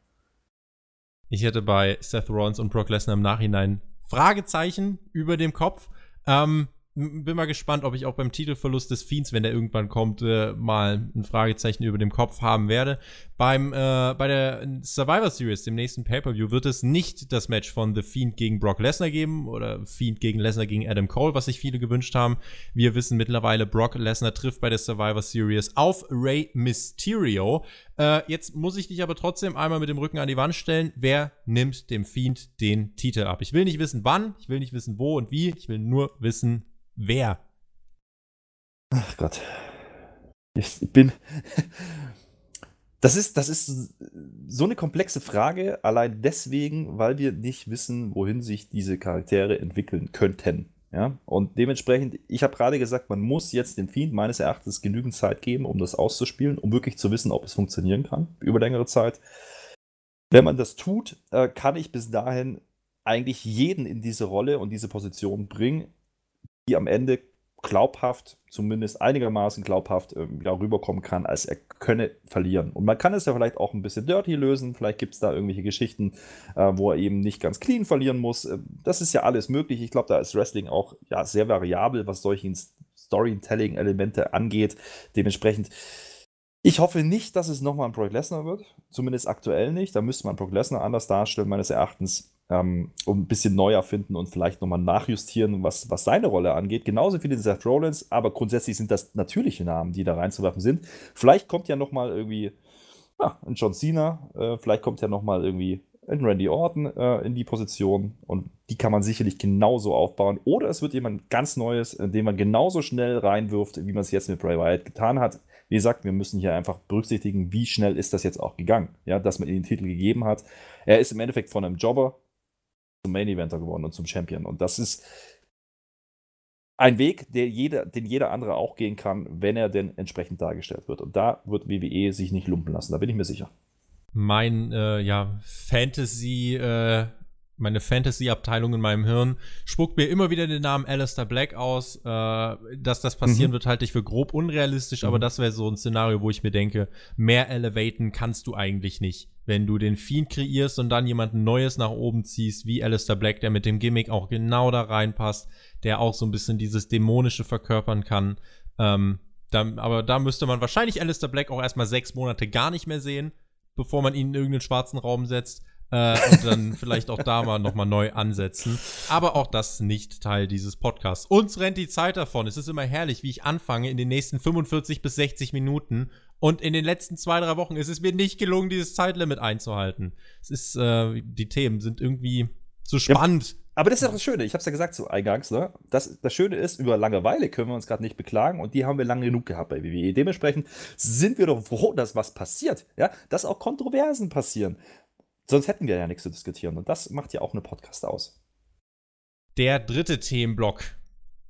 Ich hätte bei Seth Rollins und Brock Lesnar im Nachhinein Fragezeichen über dem Kopf. Ähm, bin mal gespannt, ob ich auch beim Titelverlust des Fiends, wenn der irgendwann kommt, äh, mal ein Fragezeichen über dem Kopf haben werde. Beim, äh, bei der Survivor Series, dem nächsten Pay-Per-View, wird es nicht das Match von The Fiend gegen Brock Lesnar geben oder Fiend gegen Lesnar gegen Adam Cole, was sich viele gewünscht haben. Wir wissen mittlerweile, Brock Lesnar trifft bei der Survivor Series auf Rey Mysterio. Äh, jetzt muss ich dich aber trotzdem einmal mit dem Rücken an die Wand stellen. Wer nimmt dem Fiend den Titel ab? Ich will nicht wissen, wann, ich will nicht wissen, wo und wie, ich will nur wissen, Wer?
Ach Gott. Ich bin. Das ist, das ist so eine komplexe Frage, allein deswegen, weil wir nicht wissen, wohin sich diese Charaktere entwickeln könnten. Ja? Und dementsprechend, ich habe gerade gesagt, man muss jetzt dem Fiend meines Erachtens genügend Zeit geben, um das auszuspielen, um wirklich zu wissen, ob es funktionieren kann über längere Zeit. Wenn man das tut, äh, kann ich bis dahin eigentlich jeden in diese Rolle und diese Position bringen die am Ende glaubhaft, zumindest einigermaßen glaubhaft ähm, rüberkommen kann, als er könne verlieren. Und man kann es ja vielleicht auch ein bisschen dirty lösen, vielleicht gibt es da irgendwelche Geschichten, äh, wo er eben nicht ganz clean verlieren muss. Ähm, das ist ja alles möglich. Ich glaube, da ist Wrestling auch ja, sehr variabel, was solche Storytelling-Elemente angeht. Dementsprechend ich hoffe nicht, dass es nochmal ein Brock Lesnar wird. Zumindest aktuell nicht. Da müsste man Brock Lesnar anders darstellen, meines Erachtens ähm, um ein bisschen neu erfinden und vielleicht nochmal nachjustieren, was, was seine Rolle angeht. Genauso wie den Seth Rollins, aber grundsätzlich sind das natürliche Namen, die da reinzuwerfen sind. Vielleicht kommt ja nochmal irgendwie ja, ein John Cena, äh, vielleicht kommt ja nochmal irgendwie ein Randy Orton äh, in die Position und die kann man sicherlich genauso aufbauen. Oder es wird jemand ganz Neues, den man genauso schnell reinwirft, wie man es jetzt mit Bray Wyatt getan hat. Wie gesagt, wir müssen hier einfach berücksichtigen, wie schnell ist das jetzt auch gegangen, ja, dass man ihm den Titel gegeben hat. Er ist im Endeffekt von einem Jobber zum Main Eventer geworden und zum Champion. Und das ist ein Weg, der jeder, den jeder andere auch gehen kann, wenn er denn entsprechend dargestellt wird. Und da wird WWE sich nicht lumpen lassen, da bin ich mir sicher.
Mein äh, ja, Fantasy äh, meine Fantasy-Abteilung in meinem Hirn spuckt mir immer wieder den Namen Alistair Black aus. Äh, dass das passieren mhm. wird, halte ich für grob unrealistisch, mhm. aber das wäre so ein Szenario, wo ich mir denke, mehr elevaten kannst du eigentlich nicht. Wenn du den Fiend kreierst und dann jemanden Neues nach oben ziehst, wie Alistair Black, der mit dem Gimmick auch genau da reinpasst, der auch so ein bisschen dieses Dämonische verkörpern kann. Ähm, da, aber da müsste man wahrscheinlich Alistair Black auch erstmal sechs Monate gar nicht mehr sehen, bevor man ihn in irgendeinen schwarzen Raum setzt äh, und dann vielleicht auch da mal nochmal neu ansetzen. Aber auch das nicht Teil dieses Podcasts. Uns rennt die Zeit davon. Es ist immer herrlich, wie ich anfange in den nächsten 45 bis 60 Minuten. Und in den letzten zwei, drei Wochen ist es mir nicht gelungen, dieses Zeitlimit einzuhalten. Es ist, äh, die Themen sind irgendwie zu spannend, ja.
Aber das ist ja das Schöne, ich habe es ja gesagt so eingangs, ne? Das, das Schöne ist, über Langeweile können wir uns gerade nicht beklagen und die haben wir lange genug gehabt bei WWE. Dementsprechend sind wir doch froh, dass was passiert, ja? Dass auch Kontroversen passieren. Sonst hätten wir ja nichts zu diskutieren und das macht ja auch eine Podcast aus.
Der dritte Themenblock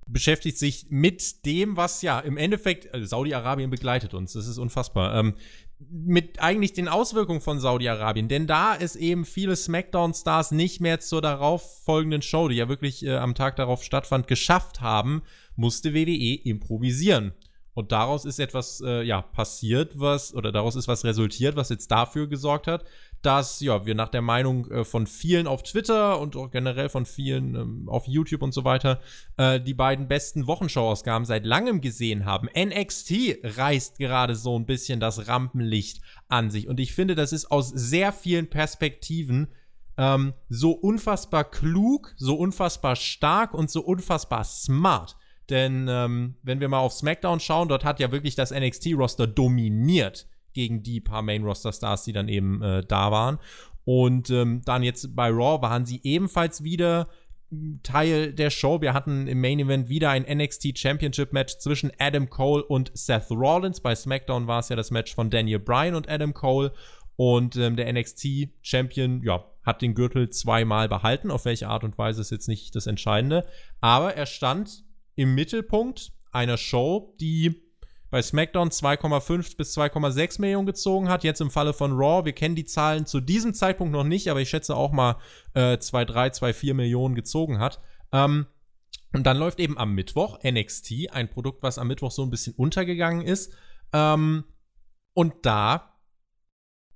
beschäftigt sich mit dem, was ja im Endeffekt, also Saudi-Arabien begleitet uns, das ist unfassbar, ähm, mit eigentlich den Auswirkungen von Saudi-Arabien, denn da es eben viele Smackdown-Stars nicht mehr zur darauf folgenden Show, die ja wirklich äh, am Tag darauf stattfand, geschafft haben, musste WWE improvisieren. Und daraus ist etwas äh, ja passiert, was oder daraus ist was resultiert, was jetzt dafür gesorgt hat, dass ja, wir nach der Meinung äh, von vielen auf Twitter und auch generell von vielen ähm, auf YouTube und so weiter äh, die beiden besten Wochenshow-Ausgaben seit langem gesehen haben. NXT reißt gerade so ein bisschen das Rampenlicht an sich und ich finde, das ist aus sehr vielen Perspektiven ähm, so unfassbar klug, so unfassbar stark und so unfassbar smart. Denn ähm, wenn wir mal auf SmackDown schauen, dort hat ja wirklich das NXT-Roster dominiert gegen die paar Main-Roster-Stars, die dann eben äh, da waren. Und ähm, dann jetzt bei Raw waren sie ebenfalls wieder Teil der Show. Wir hatten im Main Event wieder ein NXT Championship Match zwischen Adam Cole und Seth Rollins. Bei SmackDown war es ja das Match von Daniel Bryan und Adam Cole. Und ähm, der NXT Champion, ja, hat den Gürtel zweimal behalten. Auf welche Art und Weise ist jetzt nicht das Entscheidende. Aber er stand im Mittelpunkt einer Show, die bei SmackDown 2,5 bis 2,6 Millionen gezogen hat. Jetzt im Falle von Raw, wir kennen die Zahlen zu diesem Zeitpunkt noch nicht, aber ich schätze auch mal äh, 2,3, 2,4 Millionen gezogen hat. Ähm, und dann läuft eben am Mittwoch NXT, ein Produkt, was am Mittwoch so ein bisschen untergegangen ist. Ähm, und da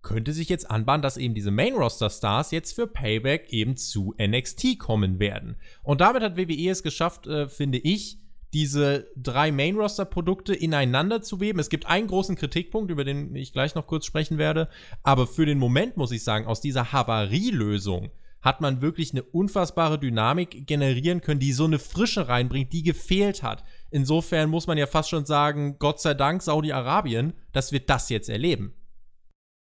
könnte sich jetzt anbahnen, dass eben diese Main-Roster-Stars jetzt für Payback eben zu NXT kommen werden. Und damit hat WWE es geschafft, äh, finde ich, diese drei Main-Roster-Produkte ineinander zu weben. Es gibt einen großen Kritikpunkt, über den ich gleich noch kurz sprechen werde. Aber für den Moment muss ich sagen, aus dieser Havarielösung hat man wirklich eine unfassbare Dynamik generieren können, die so eine Frische reinbringt, die gefehlt hat. Insofern muss man ja fast schon sagen, Gott sei Dank Saudi-Arabien, dass wir das jetzt erleben.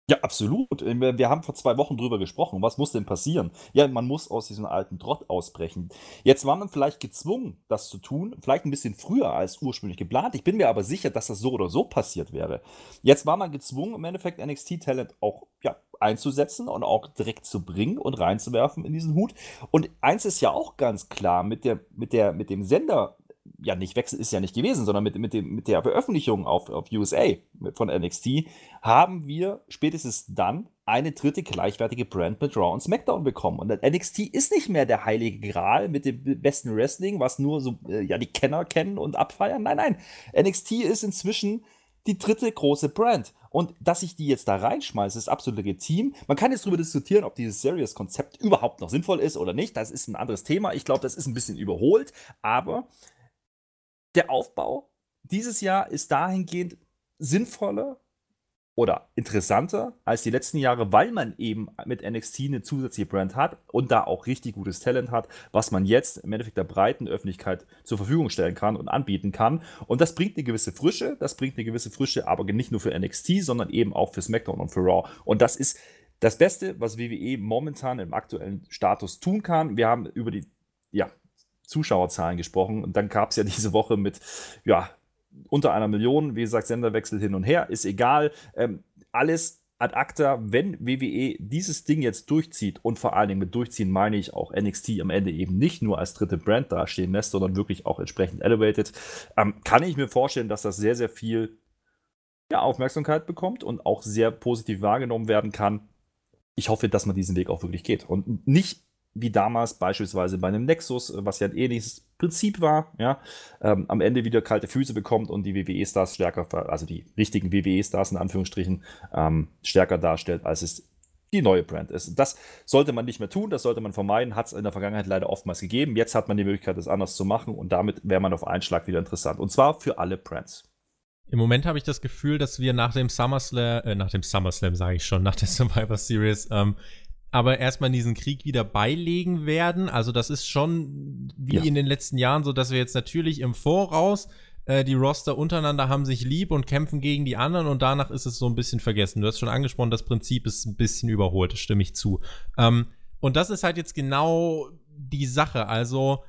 Ja, absolut. Äh, wir haben vor zwei Wochen drüber gesprochen. Was muss denn passieren? Ja, man muss aus diesem alten Trott ausbrechen. Jetzt war man vielleicht gezwungen, das zu tun, vielleicht ein bisschen früher als ursprünglich geplant. Ich bin mir aber sicher, dass das so oder so passiert wäre. Jetzt war man gezwungen, im Endeffekt NXT-Talent auch ja, einzusetzen und auch direkt zu bringen und reinzuwerfen in diesen Hut. Und eins ist ja auch ganz klar, mit, der, mit, der, mit dem Sender ja nicht Wechsel ist ja nicht gewesen, sondern mit, mit, dem, mit der Veröffentlichung auf, auf USA von NXT haben wir spätestens dann eine dritte gleichwertige Brand mit Raw und SmackDown bekommen. Und NXT ist nicht mehr der heilige Gral mit dem besten Wrestling, was nur so äh, ja die Kenner kennen und abfeiern. Nein, nein. NXT ist inzwischen die dritte große Brand. Und dass ich die jetzt da reinschmeiße, ist absolut legitim. Man kann jetzt darüber diskutieren, ob dieses Serious-Konzept überhaupt noch sinnvoll ist oder nicht. Das ist ein anderes Thema. Ich glaube, das ist ein bisschen überholt. Aber der Aufbau dieses Jahr ist dahingehend sinnvoller oder interessanter als die letzten Jahre, weil man eben mit NXT eine zusätzliche Brand hat und da auch richtig gutes Talent hat, was man jetzt im Endeffekt der breiten Öffentlichkeit zur Verfügung stellen kann und anbieten kann. Und das bringt eine gewisse Frische, das bringt eine gewisse Frische, aber nicht nur für NXT, sondern eben auch für SmackDown und für Raw. Und das ist das Beste, was WWE momentan im aktuellen Status tun kann. Wir haben über die ja, Zuschauerzahlen gesprochen. Und dann gab es ja diese Woche mit, ja, unter einer Million, wie gesagt, Senderwechsel hin und her, ist egal. Ähm, alles ad acta, wenn WWE dieses Ding jetzt durchzieht und vor allen Dingen mit durchziehen meine ich auch NXT am Ende eben nicht nur als dritte Brand dastehen lässt, sondern wirklich auch entsprechend elevated, ähm, kann ich mir vorstellen, dass das sehr, sehr viel ja, Aufmerksamkeit bekommt und auch sehr positiv wahrgenommen werden kann. Ich hoffe, dass man diesen Weg auch wirklich geht und nicht wie damals beispielsweise bei einem Nexus, äh, was ja ein ähnliches Prinzip war, ja, ähm, am Ende wieder kalte Füße bekommt und die WWE-Stars stärker, also die richtigen WWE-Stars in Anführungsstrichen, ähm, stärker darstellt, als es die neue Brand ist. Das sollte man nicht mehr tun, das sollte man vermeiden, hat es in der Vergangenheit leider oftmals gegeben. Jetzt hat man die Möglichkeit, das anders zu machen und damit wäre man auf einen Schlag wieder interessant. Und zwar für alle Brands.
Im Moment habe ich das Gefühl, dass wir nach dem SummerSlam, äh, nach dem SummerSlam sage ich schon, nach der Survivor Series, ähm, aber erstmal diesen Krieg wieder beilegen werden. Also das ist schon wie ja. in den letzten Jahren so, dass wir jetzt natürlich im Voraus äh, die Roster untereinander haben sich lieb und kämpfen gegen die anderen und danach ist es so ein bisschen vergessen. Du hast schon angesprochen, das Prinzip ist ein bisschen überholt, stimme ich zu. Ähm, und das ist halt jetzt genau die Sache. Also,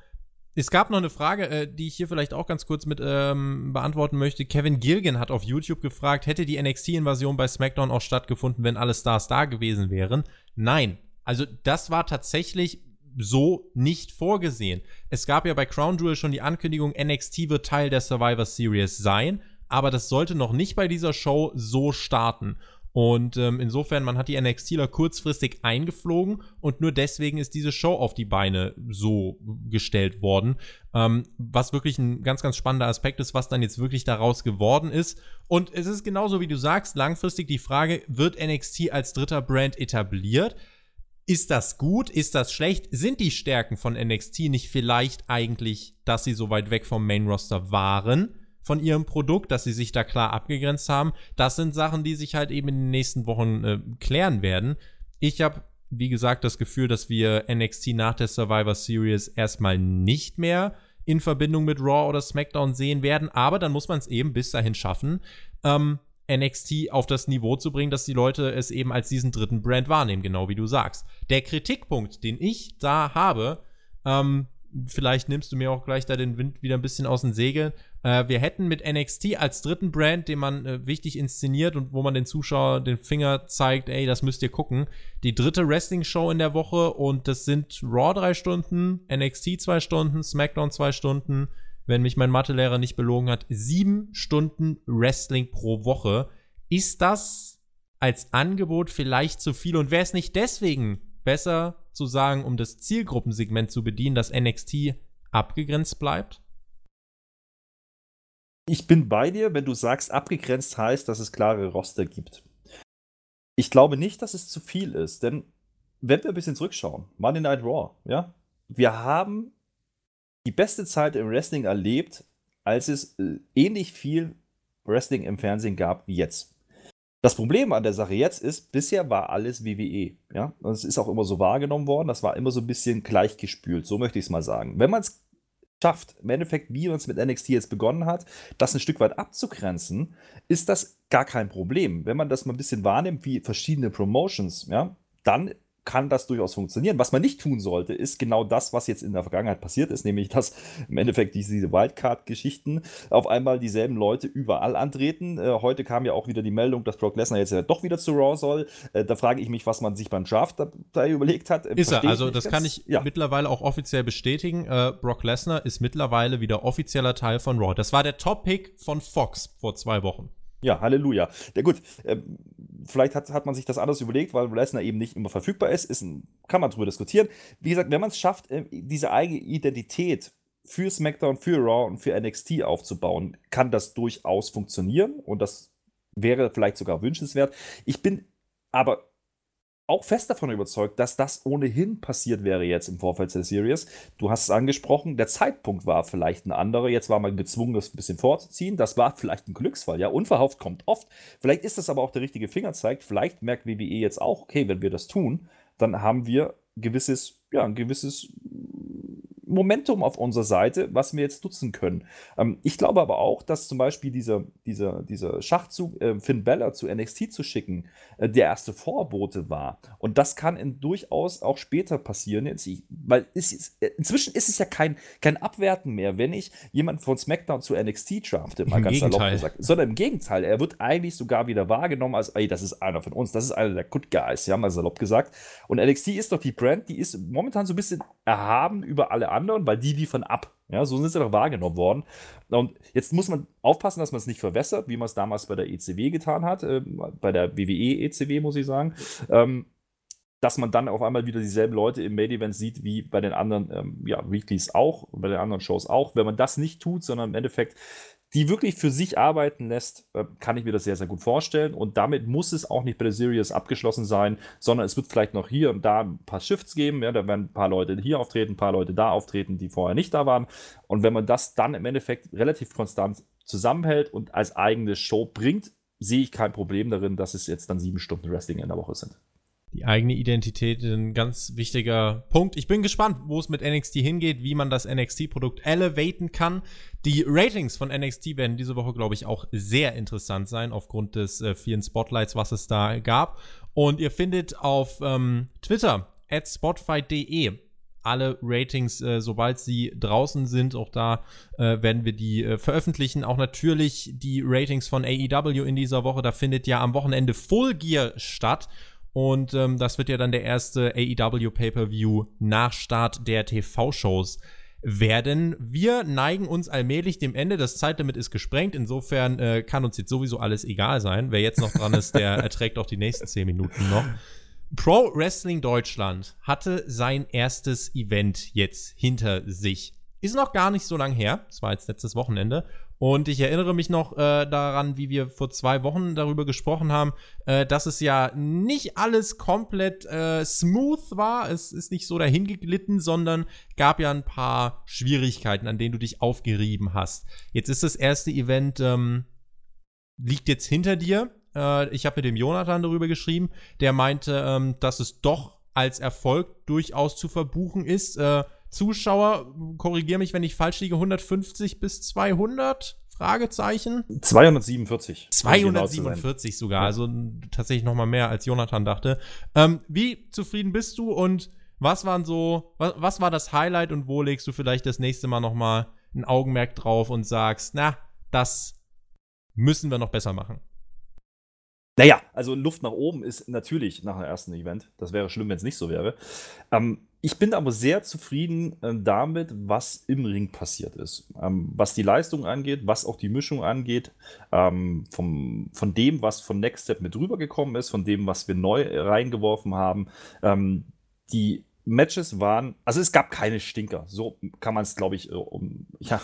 es gab noch eine Frage, äh, die ich hier vielleicht auch ganz kurz mit ähm, beantworten möchte. Kevin Gilgan hat auf YouTube gefragt, hätte die NXT-Invasion bei SmackDown auch stattgefunden, wenn alle Stars da gewesen wären? Nein. Also, das war tatsächlich so nicht vorgesehen. Es gab ja bei Crown Jewel schon die Ankündigung, NXT wird Teil der Survivor Series sein, aber das sollte noch nicht bei dieser Show so starten. Und ähm, insofern, man hat die NXTler kurzfristig eingeflogen und nur deswegen ist diese Show auf die Beine so gestellt worden. Ähm, was wirklich ein ganz, ganz spannender Aspekt ist, was dann jetzt wirklich daraus geworden ist. Und es ist genauso wie du sagst, langfristig die Frage, wird NXT als dritter Brand etabliert? Ist das gut? Ist das schlecht? Sind die Stärken von NXT nicht vielleicht eigentlich, dass sie so weit weg vom Main Roster waren von ihrem Produkt, dass sie sich da klar abgegrenzt haben? Das sind Sachen, die sich halt eben in den nächsten Wochen äh, klären werden. Ich habe, wie gesagt, das Gefühl, dass wir NXT nach der Survivor Series erstmal nicht mehr in Verbindung mit Raw oder SmackDown sehen werden, aber dann muss man es eben bis dahin schaffen, ähm, NXT auf das Niveau zu bringen, dass die Leute es eben als diesen dritten Brand wahrnehmen, genau wie du sagst. Der Kritikpunkt, den ich da habe, ähm, vielleicht nimmst du mir auch gleich da den Wind wieder ein bisschen aus den Segeln. Äh, wir hätten mit NXT als dritten Brand, den man äh, wichtig inszeniert und wo man den Zuschauer den Finger zeigt, ey, das müsst ihr gucken, die dritte Wrestling-Show in der Woche und das sind Raw drei Stunden, NXT zwei Stunden, SmackDown zwei Stunden, wenn mich mein Mathelehrer nicht belogen hat, sieben Stunden Wrestling pro Woche. Ist das als Angebot vielleicht zu viel? Und wäre es nicht deswegen besser zu sagen, um das Zielgruppensegment zu bedienen, dass NXT abgegrenzt bleibt?
Ich bin bei dir, wenn du sagst, abgegrenzt heißt, dass es klare Roster gibt. Ich glaube nicht, dass es zu viel ist, denn wenn wir ein bisschen zurückschauen, Monday Night Raw, ja, wir haben die beste Zeit im Wrestling erlebt, als es äh, ähnlich viel Wrestling im Fernsehen gab wie jetzt. Das Problem an der Sache jetzt ist, bisher war alles WWE. Ja? Und es ist auch immer so wahrgenommen worden, das war immer so ein bisschen gleichgespült, so möchte ich es mal sagen. Wenn man es schafft, im Endeffekt, wie man es mit NXT jetzt begonnen hat, das ein Stück weit abzugrenzen, ist das gar kein Problem. Wenn man das mal ein bisschen wahrnimmt, wie verschiedene Promotions, ja, dann kann das durchaus funktionieren. Was man nicht tun sollte, ist genau das, was jetzt in der Vergangenheit passiert ist, nämlich dass im Endeffekt diese Wildcard-Geschichten auf einmal dieselben Leute überall antreten. Äh, heute kam ja auch wieder die Meldung, dass Brock Lesnar jetzt ja doch wieder zu Raw soll. Äh, da frage ich mich, was man sich beim Draft da, da überlegt hat.
Ist er, also das kann ich ja. mittlerweile auch offiziell bestätigen. Äh, Brock Lesnar ist mittlerweile wieder offizieller Teil von Raw. Das war der Top-Pick von Fox vor zwei Wochen.
Ja, Halleluja. Ja gut, äh, vielleicht hat, hat man sich das anders überlegt, weil Lesnar eben nicht immer verfügbar ist, ist ein, kann man drüber diskutieren. Wie gesagt, wenn man es schafft, äh, diese eigene Identität für SmackDown, für Raw und für NXT aufzubauen, kann das durchaus funktionieren und das wäre vielleicht sogar wünschenswert. Ich bin aber auch fest davon überzeugt, dass das ohnehin passiert wäre jetzt im Vorfeld der Series. Du hast es angesprochen, der Zeitpunkt war vielleicht ein anderer. Jetzt war man gezwungen, das ein bisschen vorzuziehen. Das war vielleicht ein Glücksfall. Ja, unverhofft kommt oft. Vielleicht ist das aber auch der richtige Fingerzeig. Vielleicht merkt WWE jetzt auch, okay, wenn wir das tun, dann haben wir gewisses, ja, ein gewisses Momentum auf unserer Seite, was wir jetzt nutzen können. Ähm, ich glaube aber auch, dass zum Beispiel dieser, dieser, dieser Schachzug, äh, Finn Bella zu NXT zu schicken, äh, der erste Vorbote war. Und das kann in, durchaus auch später passieren. Jetzt, weil ist, äh, inzwischen ist es ja kein, kein Abwerten mehr, wenn ich jemanden von SmackDown zu NXT drafte, mal Im ganz Gegenteil. salopp gesagt. Sondern im Gegenteil, er wird eigentlich sogar wieder wahrgenommen als, ey, das ist einer von uns, das ist einer der Good Guys, ja, mal salopp gesagt. Und NXT ist doch die Brand, die ist momentan so ein bisschen erhaben über alle anderen, weil die liefern ab. Ja, so sind sie doch wahrgenommen worden. Und jetzt muss man aufpassen, dass man es nicht verwässert, wie man es damals bei der ECW getan hat, äh, bei der WWE ECW, muss ich sagen. Ähm, dass man dann auf einmal wieder dieselben Leute im Main Event sieht wie bei den anderen ähm, ja, Weeklies auch, bei den anderen Shows auch. Wenn man das nicht tut, sondern im Endeffekt die wirklich für sich arbeiten lässt, äh, kann ich mir das sehr, sehr gut vorstellen. Und damit muss es auch nicht bei der Series abgeschlossen sein, sondern es wird vielleicht noch hier und da ein paar Shifts geben. Ja, da werden ein paar Leute hier auftreten, ein paar Leute da auftreten, die vorher nicht da waren. Und wenn man das dann im Endeffekt relativ konstant zusammenhält und als eigene Show bringt, sehe ich kein Problem darin, dass es jetzt dann sieben Stunden Wrestling in der Woche sind
die eigene Identität ein ganz wichtiger Punkt. Ich bin gespannt, wo es mit NXT hingeht, wie man das NXT-Produkt elevaten kann. Die Ratings von NXT werden diese Woche, glaube ich, auch sehr interessant sein, aufgrund des äh, vielen Spotlights, was es da gab. Und ihr findet auf ähm, Twitter, at spotfight.de, alle Ratings, äh, sobald sie draußen sind. Auch da äh, werden wir die äh, veröffentlichen. Auch natürlich die Ratings von AEW in dieser Woche. Da findet ja am Wochenende Full Gear statt. Und ähm, das wird ja dann der erste AEW Pay-Per-View nach Start der TV-Shows werden. Wir neigen uns allmählich dem Ende. Das Zeitlimit ist gesprengt. Insofern äh, kann uns jetzt sowieso alles egal sein. Wer jetzt noch dran ist, der erträgt auch die nächsten zehn Minuten noch. Pro Wrestling Deutschland hatte sein erstes Event jetzt hinter sich. Ist noch gar nicht so lang her. Es war jetzt letztes Wochenende. Und ich erinnere mich noch äh, daran, wie wir vor zwei Wochen darüber gesprochen haben, äh, dass es ja nicht alles komplett äh, smooth war. Es ist nicht so dahingeglitten, sondern gab ja ein paar Schwierigkeiten, an denen du dich aufgerieben hast. Jetzt ist das erste Event, ähm, liegt jetzt hinter dir. Äh, ich habe mit dem Jonathan darüber geschrieben. Der meinte, ähm, dass es doch als Erfolg durchaus zu verbuchen ist. Äh, Zuschauer, korrigiere mich, wenn ich falsch liege, 150 bis 200? Fragezeichen.
247.
247 genau sogar, also tatsächlich noch mal mehr als Jonathan dachte. Ähm, wie zufrieden bist du und was waren so, was, was, war das Highlight und wo legst du vielleicht das nächste Mal noch mal ein Augenmerk drauf und sagst, na, das müssen wir noch besser machen?
Naja, also Luft nach oben ist natürlich nach dem ersten Event. Das wäre schlimm, wenn es nicht so wäre. Ähm, ich bin aber sehr zufrieden äh, damit, was im Ring passiert ist. Ähm, was die Leistung angeht, was auch die Mischung angeht, ähm, vom, von dem, was von Next Step mit rübergekommen ist, von dem, was wir neu reingeworfen haben. Ähm, die Matches waren, also es gab keine Stinker. So kann man es, glaube ich, äh, um, ja,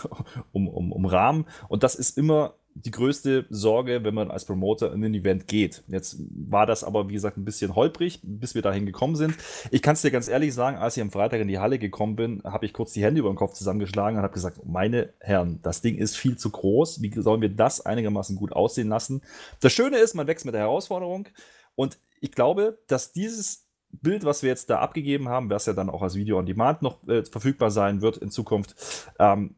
um, um, umrahmen. Und das ist immer die größte Sorge, wenn man als Promoter in ein Event geht. Jetzt war das aber, wie gesagt, ein bisschen holprig, bis wir dahin gekommen sind. Ich kann es dir ganz ehrlich sagen, als ich am Freitag in die Halle gekommen bin, habe ich kurz die Hände über den Kopf zusammengeschlagen und habe gesagt, meine Herren, das Ding ist viel zu groß. Wie sollen wir das einigermaßen gut aussehen lassen? Das Schöne ist, man wächst mit der Herausforderung und ich glaube, dass dieses Bild, was wir jetzt da abgegeben haben, was ja dann auch als Video on Demand noch äh, verfügbar sein wird in Zukunft, ähm,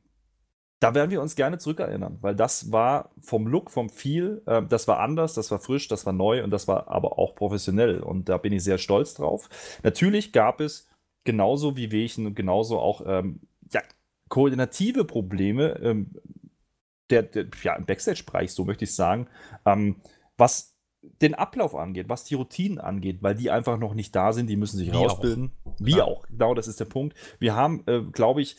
da werden wir uns gerne zurückerinnern, weil das war vom Look, vom Feel, äh, das war anders, das war frisch, das war neu und das war aber auch professionell und da bin ich sehr stolz drauf. Natürlich gab es genauso wie Wehchen und genauso auch ähm, ja, koordinative Probleme ähm, der, der, ja, im Backstage-Bereich, so möchte ich sagen, ähm, was den Ablauf angeht, was die Routinen angeht, weil die einfach noch nicht da sind, die müssen sich wie rausbilden. Auch. Wie ja. auch, genau das ist der Punkt. Wir haben, äh, glaube ich,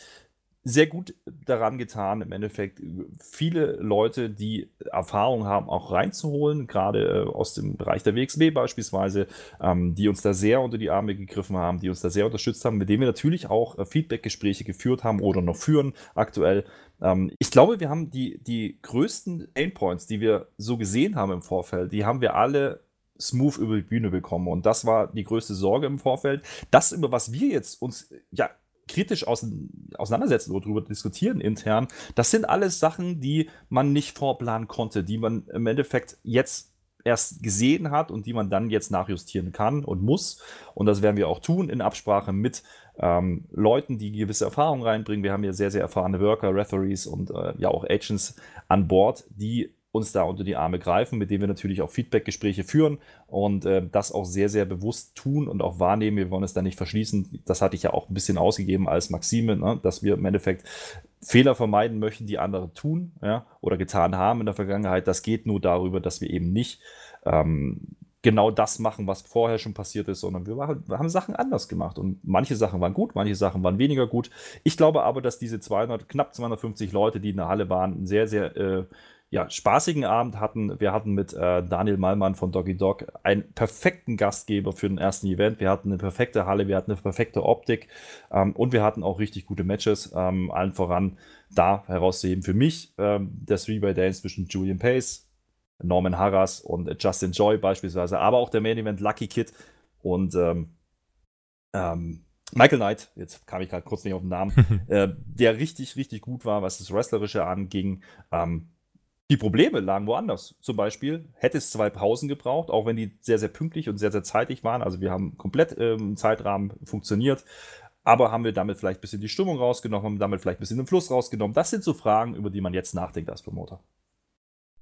sehr gut daran getan, im Endeffekt viele Leute, die Erfahrung haben, auch reinzuholen, gerade äh, aus dem Bereich der WXB beispielsweise, ähm, die uns da sehr unter die Arme gegriffen haben, die uns da sehr unterstützt haben, mit denen wir natürlich auch äh, Feedback-Gespräche geführt haben oder noch führen aktuell. Ähm, ich glaube, wir haben die, die größten Endpoints, die wir so gesehen haben im Vorfeld, die haben wir alle smooth über die Bühne bekommen. Und das war die größte Sorge im Vorfeld. Das, über was wir jetzt uns ja kritisch auseinandersetzen oder darüber diskutieren intern, das sind alles Sachen, die man nicht vorplanen konnte, die man im Endeffekt jetzt erst gesehen hat und die man dann jetzt nachjustieren kann und muss. Und das werden wir auch tun in Absprache mit ähm, Leuten, die gewisse Erfahrungen reinbringen. Wir haben hier sehr, sehr erfahrene Worker, Referees und äh, ja auch Agents an Bord, die uns da unter die Arme greifen, mit denen wir natürlich auch Feedback-Gespräche führen und äh, das auch sehr, sehr bewusst tun und auch wahrnehmen. Wir wollen es da nicht verschließen. Das hatte ich ja auch ein bisschen ausgegeben als Maxime, ne? dass wir im Endeffekt Fehler vermeiden möchten, die andere tun ja, oder getan haben in der Vergangenheit. Das geht nur darüber, dass wir eben nicht ähm, genau das machen, was vorher schon passiert ist, sondern wir, machen, wir, haben Sachen anders gemacht. Und manche Sachen waren gut, manche Sachen waren weniger gut. Ich glaube aber, dass diese 200, knapp 250 Leute, die in der Halle waren, sehr, sehr äh, ja, spaßigen Abend hatten. Wir hatten mit äh, Daniel Malmann von Doggy Dog einen perfekten Gastgeber für den ersten Event. Wir hatten eine perfekte Halle, wir hatten eine perfekte Optik ähm, und wir hatten auch richtig gute Matches. Ähm, allen voran da herauszuheben für mich ähm, der Three-by-Dance zwischen Julian Pace, Norman Harras und Justin Joy beispielsweise, aber auch der Main Event Lucky Kid und ähm, ähm, Michael Knight, jetzt kam ich gerade kurz nicht auf den Namen, äh, der richtig, richtig gut war, was das Wrestlerische anging. Ähm, die Probleme lagen woanders. Zum Beispiel hätte es zwei Pausen gebraucht, auch wenn die sehr, sehr pünktlich und sehr, sehr zeitig waren. Also wir haben komplett ähm, im Zeitrahmen funktioniert. Aber haben wir damit vielleicht ein bisschen die Stimmung rausgenommen, haben damit vielleicht ein bisschen den Fluss rausgenommen? Das sind so Fragen, über die man jetzt nachdenkt als Promoter.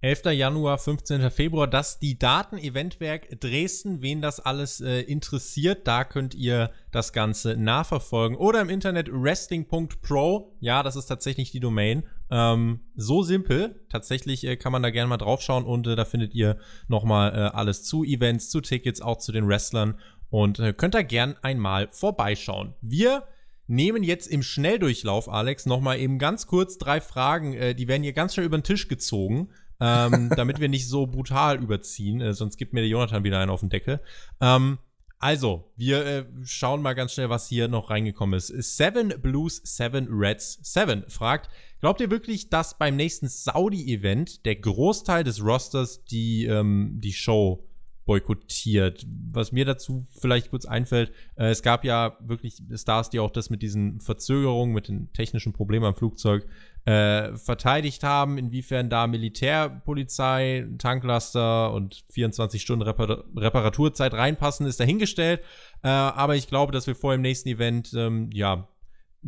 11. Januar, 15. Februar, das die Daten-Eventwerk Dresden. Wen das alles äh, interessiert, da könnt ihr das Ganze nachverfolgen. Oder im Internet wrestling.pro. Ja, das ist tatsächlich die Domain. Ähm, so simpel. Tatsächlich äh, kann man da gerne mal draufschauen und äh, da findet ihr nochmal äh, alles zu Events, zu Tickets, auch zu den Wrestlern. Und äh, könnt da gern einmal vorbeischauen. Wir nehmen jetzt im Schnelldurchlauf, Alex, nochmal eben ganz kurz drei Fragen. Äh, die werden hier ganz schnell über den Tisch gezogen ähm, damit wir nicht so brutal überziehen, äh, sonst gibt mir der Jonathan wieder einen auf den Deckel. Ähm, also, wir äh, schauen mal ganz schnell, was hier noch reingekommen ist. Seven Blues, Seven Reds, Seven fragt, glaubt ihr wirklich, dass beim nächsten Saudi-Event der Großteil des Rosters die, ähm, die Show boykottiert. Was mir dazu vielleicht kurz einfällt, äh, es gab ja wirklich Stars, die auch das mit diesen Verzögerungen, mit den technischen Problemen am Flugzeug äh, verteidigt haben, inwiefern da Militärpolizei, Tanklaster und 24 Stunden Repar Reparaturzeit reinpassen, ist dahingestellt. Äh, aber ich glaube, dass wir vor dem nächsten Event ähm, ja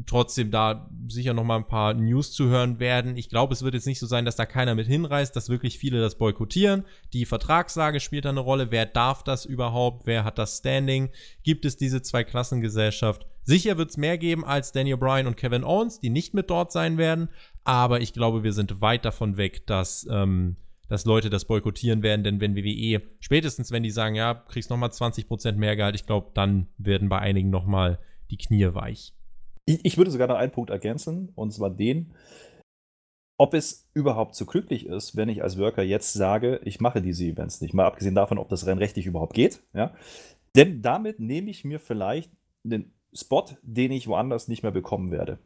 trotzdem da sicher noch mal ein paar News zu hören werden. Ich glaube, es wird jetzt nicht so sein, dass da keiner mit hinreißt, dass wirklich viele das boykottieren. Die Vertragslage spielt da eine Rolle. Wer darf das überhaupt? Wer hat das Standing? Gibt es diese zwei Klassengesellschaft? Sicher wird es mehr geben als Daniel Bryan und Kevin Owens, die nicht mit dort sein werden. Aber ich glaube, wir sind weit davon weg, dass, ähm, dass Leute das boykottieren werden. Denn wenn WWE, spätestens wenn die sagen, ja, kriegst nochmal 20% mehr Gehalt, ich glaube, dann werden bei einigen nochmal die Knie weich.
Ich, ich würde sogar noch einen Punkt ergänzen, und zwar den, ob es überhaupt so glücklich ist, wenn ich als Worker jetzt sage, ich mache diese Events nicht. Mal abgesehen davon, ob das Rennen rechtlich überhaupt geht. Ja? Denn damit nehme ich mir vielleicht einen Spot, den ich woanders nicht mehr bekommen werde.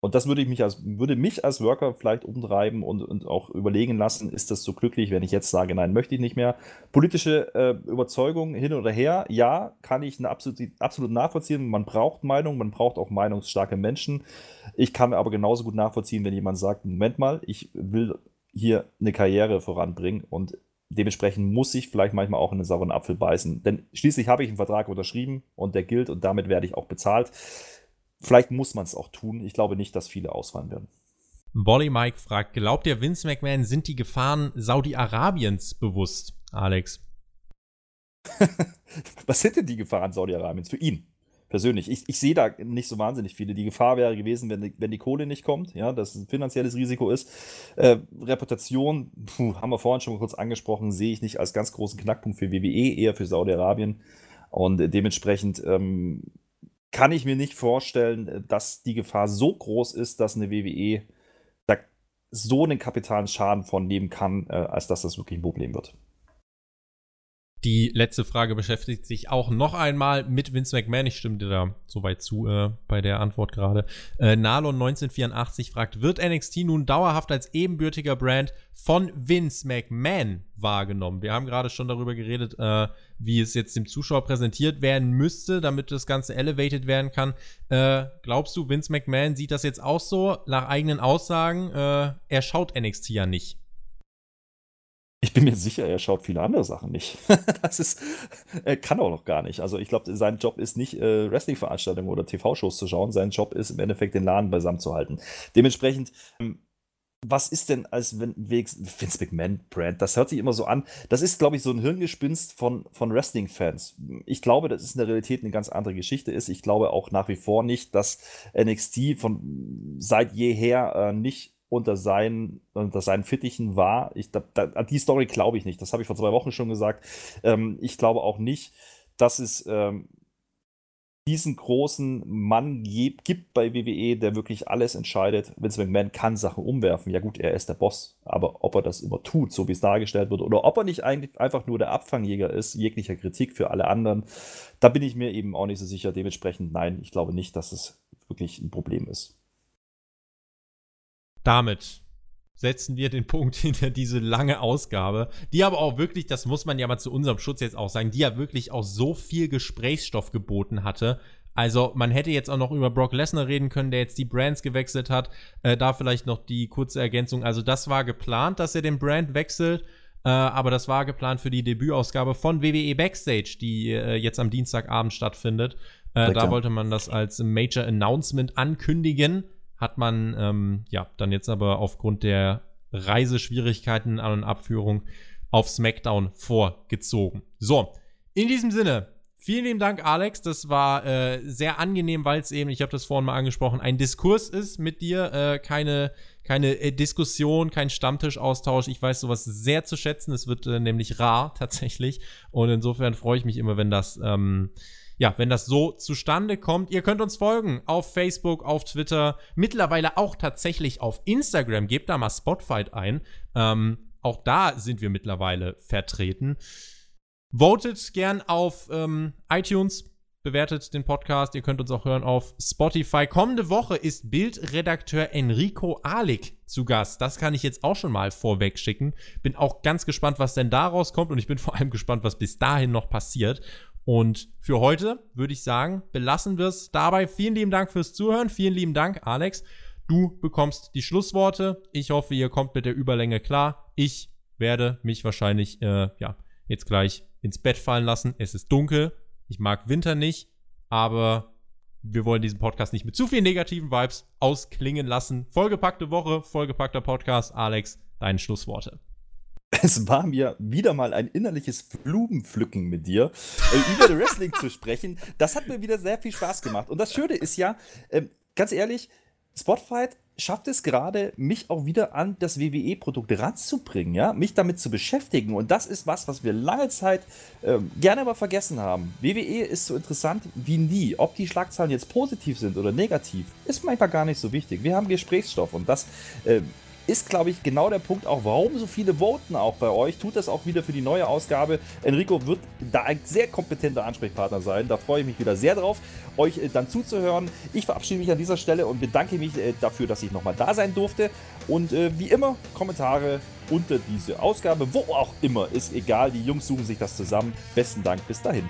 Und das würde, ich mich als, würde mich als Worker vielleicht umtreiben und, und auch überlegen lassen, ist das so glücklich, wenn ich jetzt sage, nein, möchte ich nicht mehr. Politische äh, Überzeugung hin oder her, ja, kann ich absolut, absolut nachvollziehen. Man braucht Meinung, man braucht auch meinungsstarke Menschen. Ich kann aber genauso gut nachvollziehen, wenn jemand sagt, Moment mal, ich will hier eine Karriere voranbringen und dementsprechend muss ich vielleicht manchmal auch in einen sauren Apfel beißen. Denn schließlich habe ich einen Vertrag unterschrieben und der gilt und damit werde ich auch bezahlt. Vielleicht muss man es auch tun. Ich glaube nicht, dass viele ausfallen werden.
Bolly Mike fragt: Glaubt ihr, Vince McMahon sind die Gefahren Saudi-Arabiens bewusst, Alex?
Was sind denn die Gefahren Saudi-Arabiens für ihn? Persönlich. Ich, ich sehe da nicht so wahnsinnig viele. Die Gefahr wäre gewesen, wenn die, wenn die Kohle nicht kommt, ja, dass es ein finanzielles Risiko ist. Äh, Reputation, puh, haben wir vorhin schon kurz angesprochen, sehe ich nicht als ganz großen Knackpunkt für WWE, eher für Saudi-Arabien. Und dementsprechend ähm, kann ich mir nicht vorstellen, äh, dass die Gefahr so groß ist, dass eine WWE da so einen kapitalen Schaden von nehmen kann, äh, als dass das wirklich ein Problem wird.
Die letzte Frage beschäftigt sich auch noch einmal mit Vince McMahon. Ich stimme dir da soweit zu äh, bei der Antwort gerade. Äh, Nalon 1984 fragt, wird NXT nun dauerhaft als ebenbürtiger Brand von Vince McMahon wahrgenommen? Wir haben gerade schon darüber geredet, äh, wie es jetzt dem Zuschauer präsentiert werden müsste, damit das Ganze elevated werden kann. Äh, glaubst du, Vince McMahon sieht das jetzt auch so? Nach eigenen Aussagen, äh, er schaut NXT ja nicht.
Ich bin mir sicher, er schaut viele andere Sachen nicht. das ist, er kann auch noch gar nicht. Also ich glaube, sein Job ist nicht, äh, Wrestling-Veranstaltungen oder TV-Shows zu schauen. Sein Job ist im Endeffekt, den Laden beisammen zu halten. Dementsprechend, ähm, was ist denn als Vince McMahon-Brand? Das hört sich immer so an. Das ist, glaube ich, so ein Hirngespinst von, von Wrestling-Fans. Ich glaube, dass es in der Realität eine ganz andere Geschichte ist. Ich glaube auch nach wie vor nicht, dass NXT von seit jeher äh, nicht unter seinen, unter seinen Fittichen war. Ich, da, da, die Story glaube ich nicht. Das habe ich vor zwei Wochen schon gesagt. Ähm, ich glaube auch nicht, dass es ähm, diesen großen Mann gibt bei WWE, der wirklich alles entscheidet. Vince McMahon kann Sachen umwerfen. Ja gut, er ist der Boss. Aber ob er das immer tut, so wie es dargestellt wird, oder ob er nicht eigentlich einfach nur der Abfangjäger ist, jeglicher Kritik für alle anderen, da bin ich mir eben auch nicht so sicher. Dementsprechend nein, ich glaube nicht, dass es wirklich ein Problem ist
damit setzen wir den Punkt hinter diese lange Ausgabe, die aber auch wirklich, das muss man ja mal zu unserem Schutz jetzt auch sagen, die ja wirklich auch so viel Gesprächsstoff geboten hatte. Also man hätte jetzt auch noch über Brock Lesnar reden können, der jetzt die Brands gewechselt hat. Äh, da vielleicht noch die kurze Ergänzung. Also das war geplant, dass er den Brand wechselt. Äh, aber das war geplant für die Debütausgabe von WWE Backstage, die äh, jetzt am Dienstagabend stattfindet. Äh, da wollte man das als Major Announcement ankündigen hat man ähm, ja dann jetzt aber aufgrund der Reiseschwierigkeiten An- und Abführung auf SmackDown vorgezogen. So, in diesem Sinne, vielen lieben Dank, Alex. Das war äh, sehr angenehm, weil es eben, ich habe das vorhin mal angesprochen, ein Diskurs ist mit dir, äh, keine, keine äh, Diskussion, kein Stammtischaustausch. Ich weiß sowas sehr zu schätzen. Es wird äh, nämlich rar tatsächlich. Und insofern freue ich mich immer, wenn das. Ähm, ja, wenn das so zustande kommt. Ihr könnt uns folgen auf Facebook, auf Twitter, mittlerweile auch tatsächlich auf Instagram. Gebt da mal Spotfight ein. Ähm, auch da sind wir mittlerweile vertreten. Votet gern auf ähm, iTunes, bewertet den Podcast. Ihr könnt uns auch hören auf Spotify. Kommende Woche ist Bildredakteur Enrico Alik zu Gast. Das kann ich jetzt auch schon mal vorweg schicken. Bin auch ganz gespannt, was denn daraus kommt und ich bin vor allem gespannt, was bis dahin noch passiert. Und für heute würde ich sagen, belassen wir es dabei. Vielen lieben Dank fürs Zuhören. Vielen lieben Dank, Alex. Du bekommst die Schlussworte. Ich hoffe, ihr kommt mit der Überlänge klar. Ich werde mich wahrscheinlich, äh, ja, jetzt gleich ins Bett fallen lassen. Es ist dunkel. Ich mag Winter nicht, aber wir wollen diesen Podcast nicht mit zu vielen negativen Vibes ausklingen lassen. Vollgepackte Woche, vollgepackter Podcast. Alex, deine Schlussworte.
Es war mir wieder mal ein innerliches Blumenpflücken mit dir, äh, über Wrestling zu sprechen. Das hat mir wieder sehr viel Spaß gemacht. Und das Schöne ist ja, äh, ganz ehrlich, Spotfight schafft es gerade, mich auch wieder an das WWE-Produkt ranzubringen, ja, mich damit zu beschäftigen. Und das ist was, was wir lange Zeit äh, gerne mal vergessen haben. WWE ist so interessant wie nie. Ob die Schlagzahlen jetzt positiv sind oder negativ, ist manchmal gar nicht so wichtig. Wir haben Gesprächsstoff und das äh, ist, glaube ich, genau der Punkt auch, warum so viele voten auch bei euch. Tut das auch wieder für die neue Ausgabe. Enrico wird da ein sehr kompetenter Ansprechpartner sein. Da freue ich mich wieder sehr drauf, euch äh, dann zuzuhören. Ich verabschiede mich an dieser Stelle und bedanke mich äh, dafür, dass ich nochmal da sein durfte. Und äh, wie immer, Kommentare unter diese Ausgabe, wo auch immer, ist egal. Die Jungs suchen sich das zusammen. Besten Dank, bis dahin.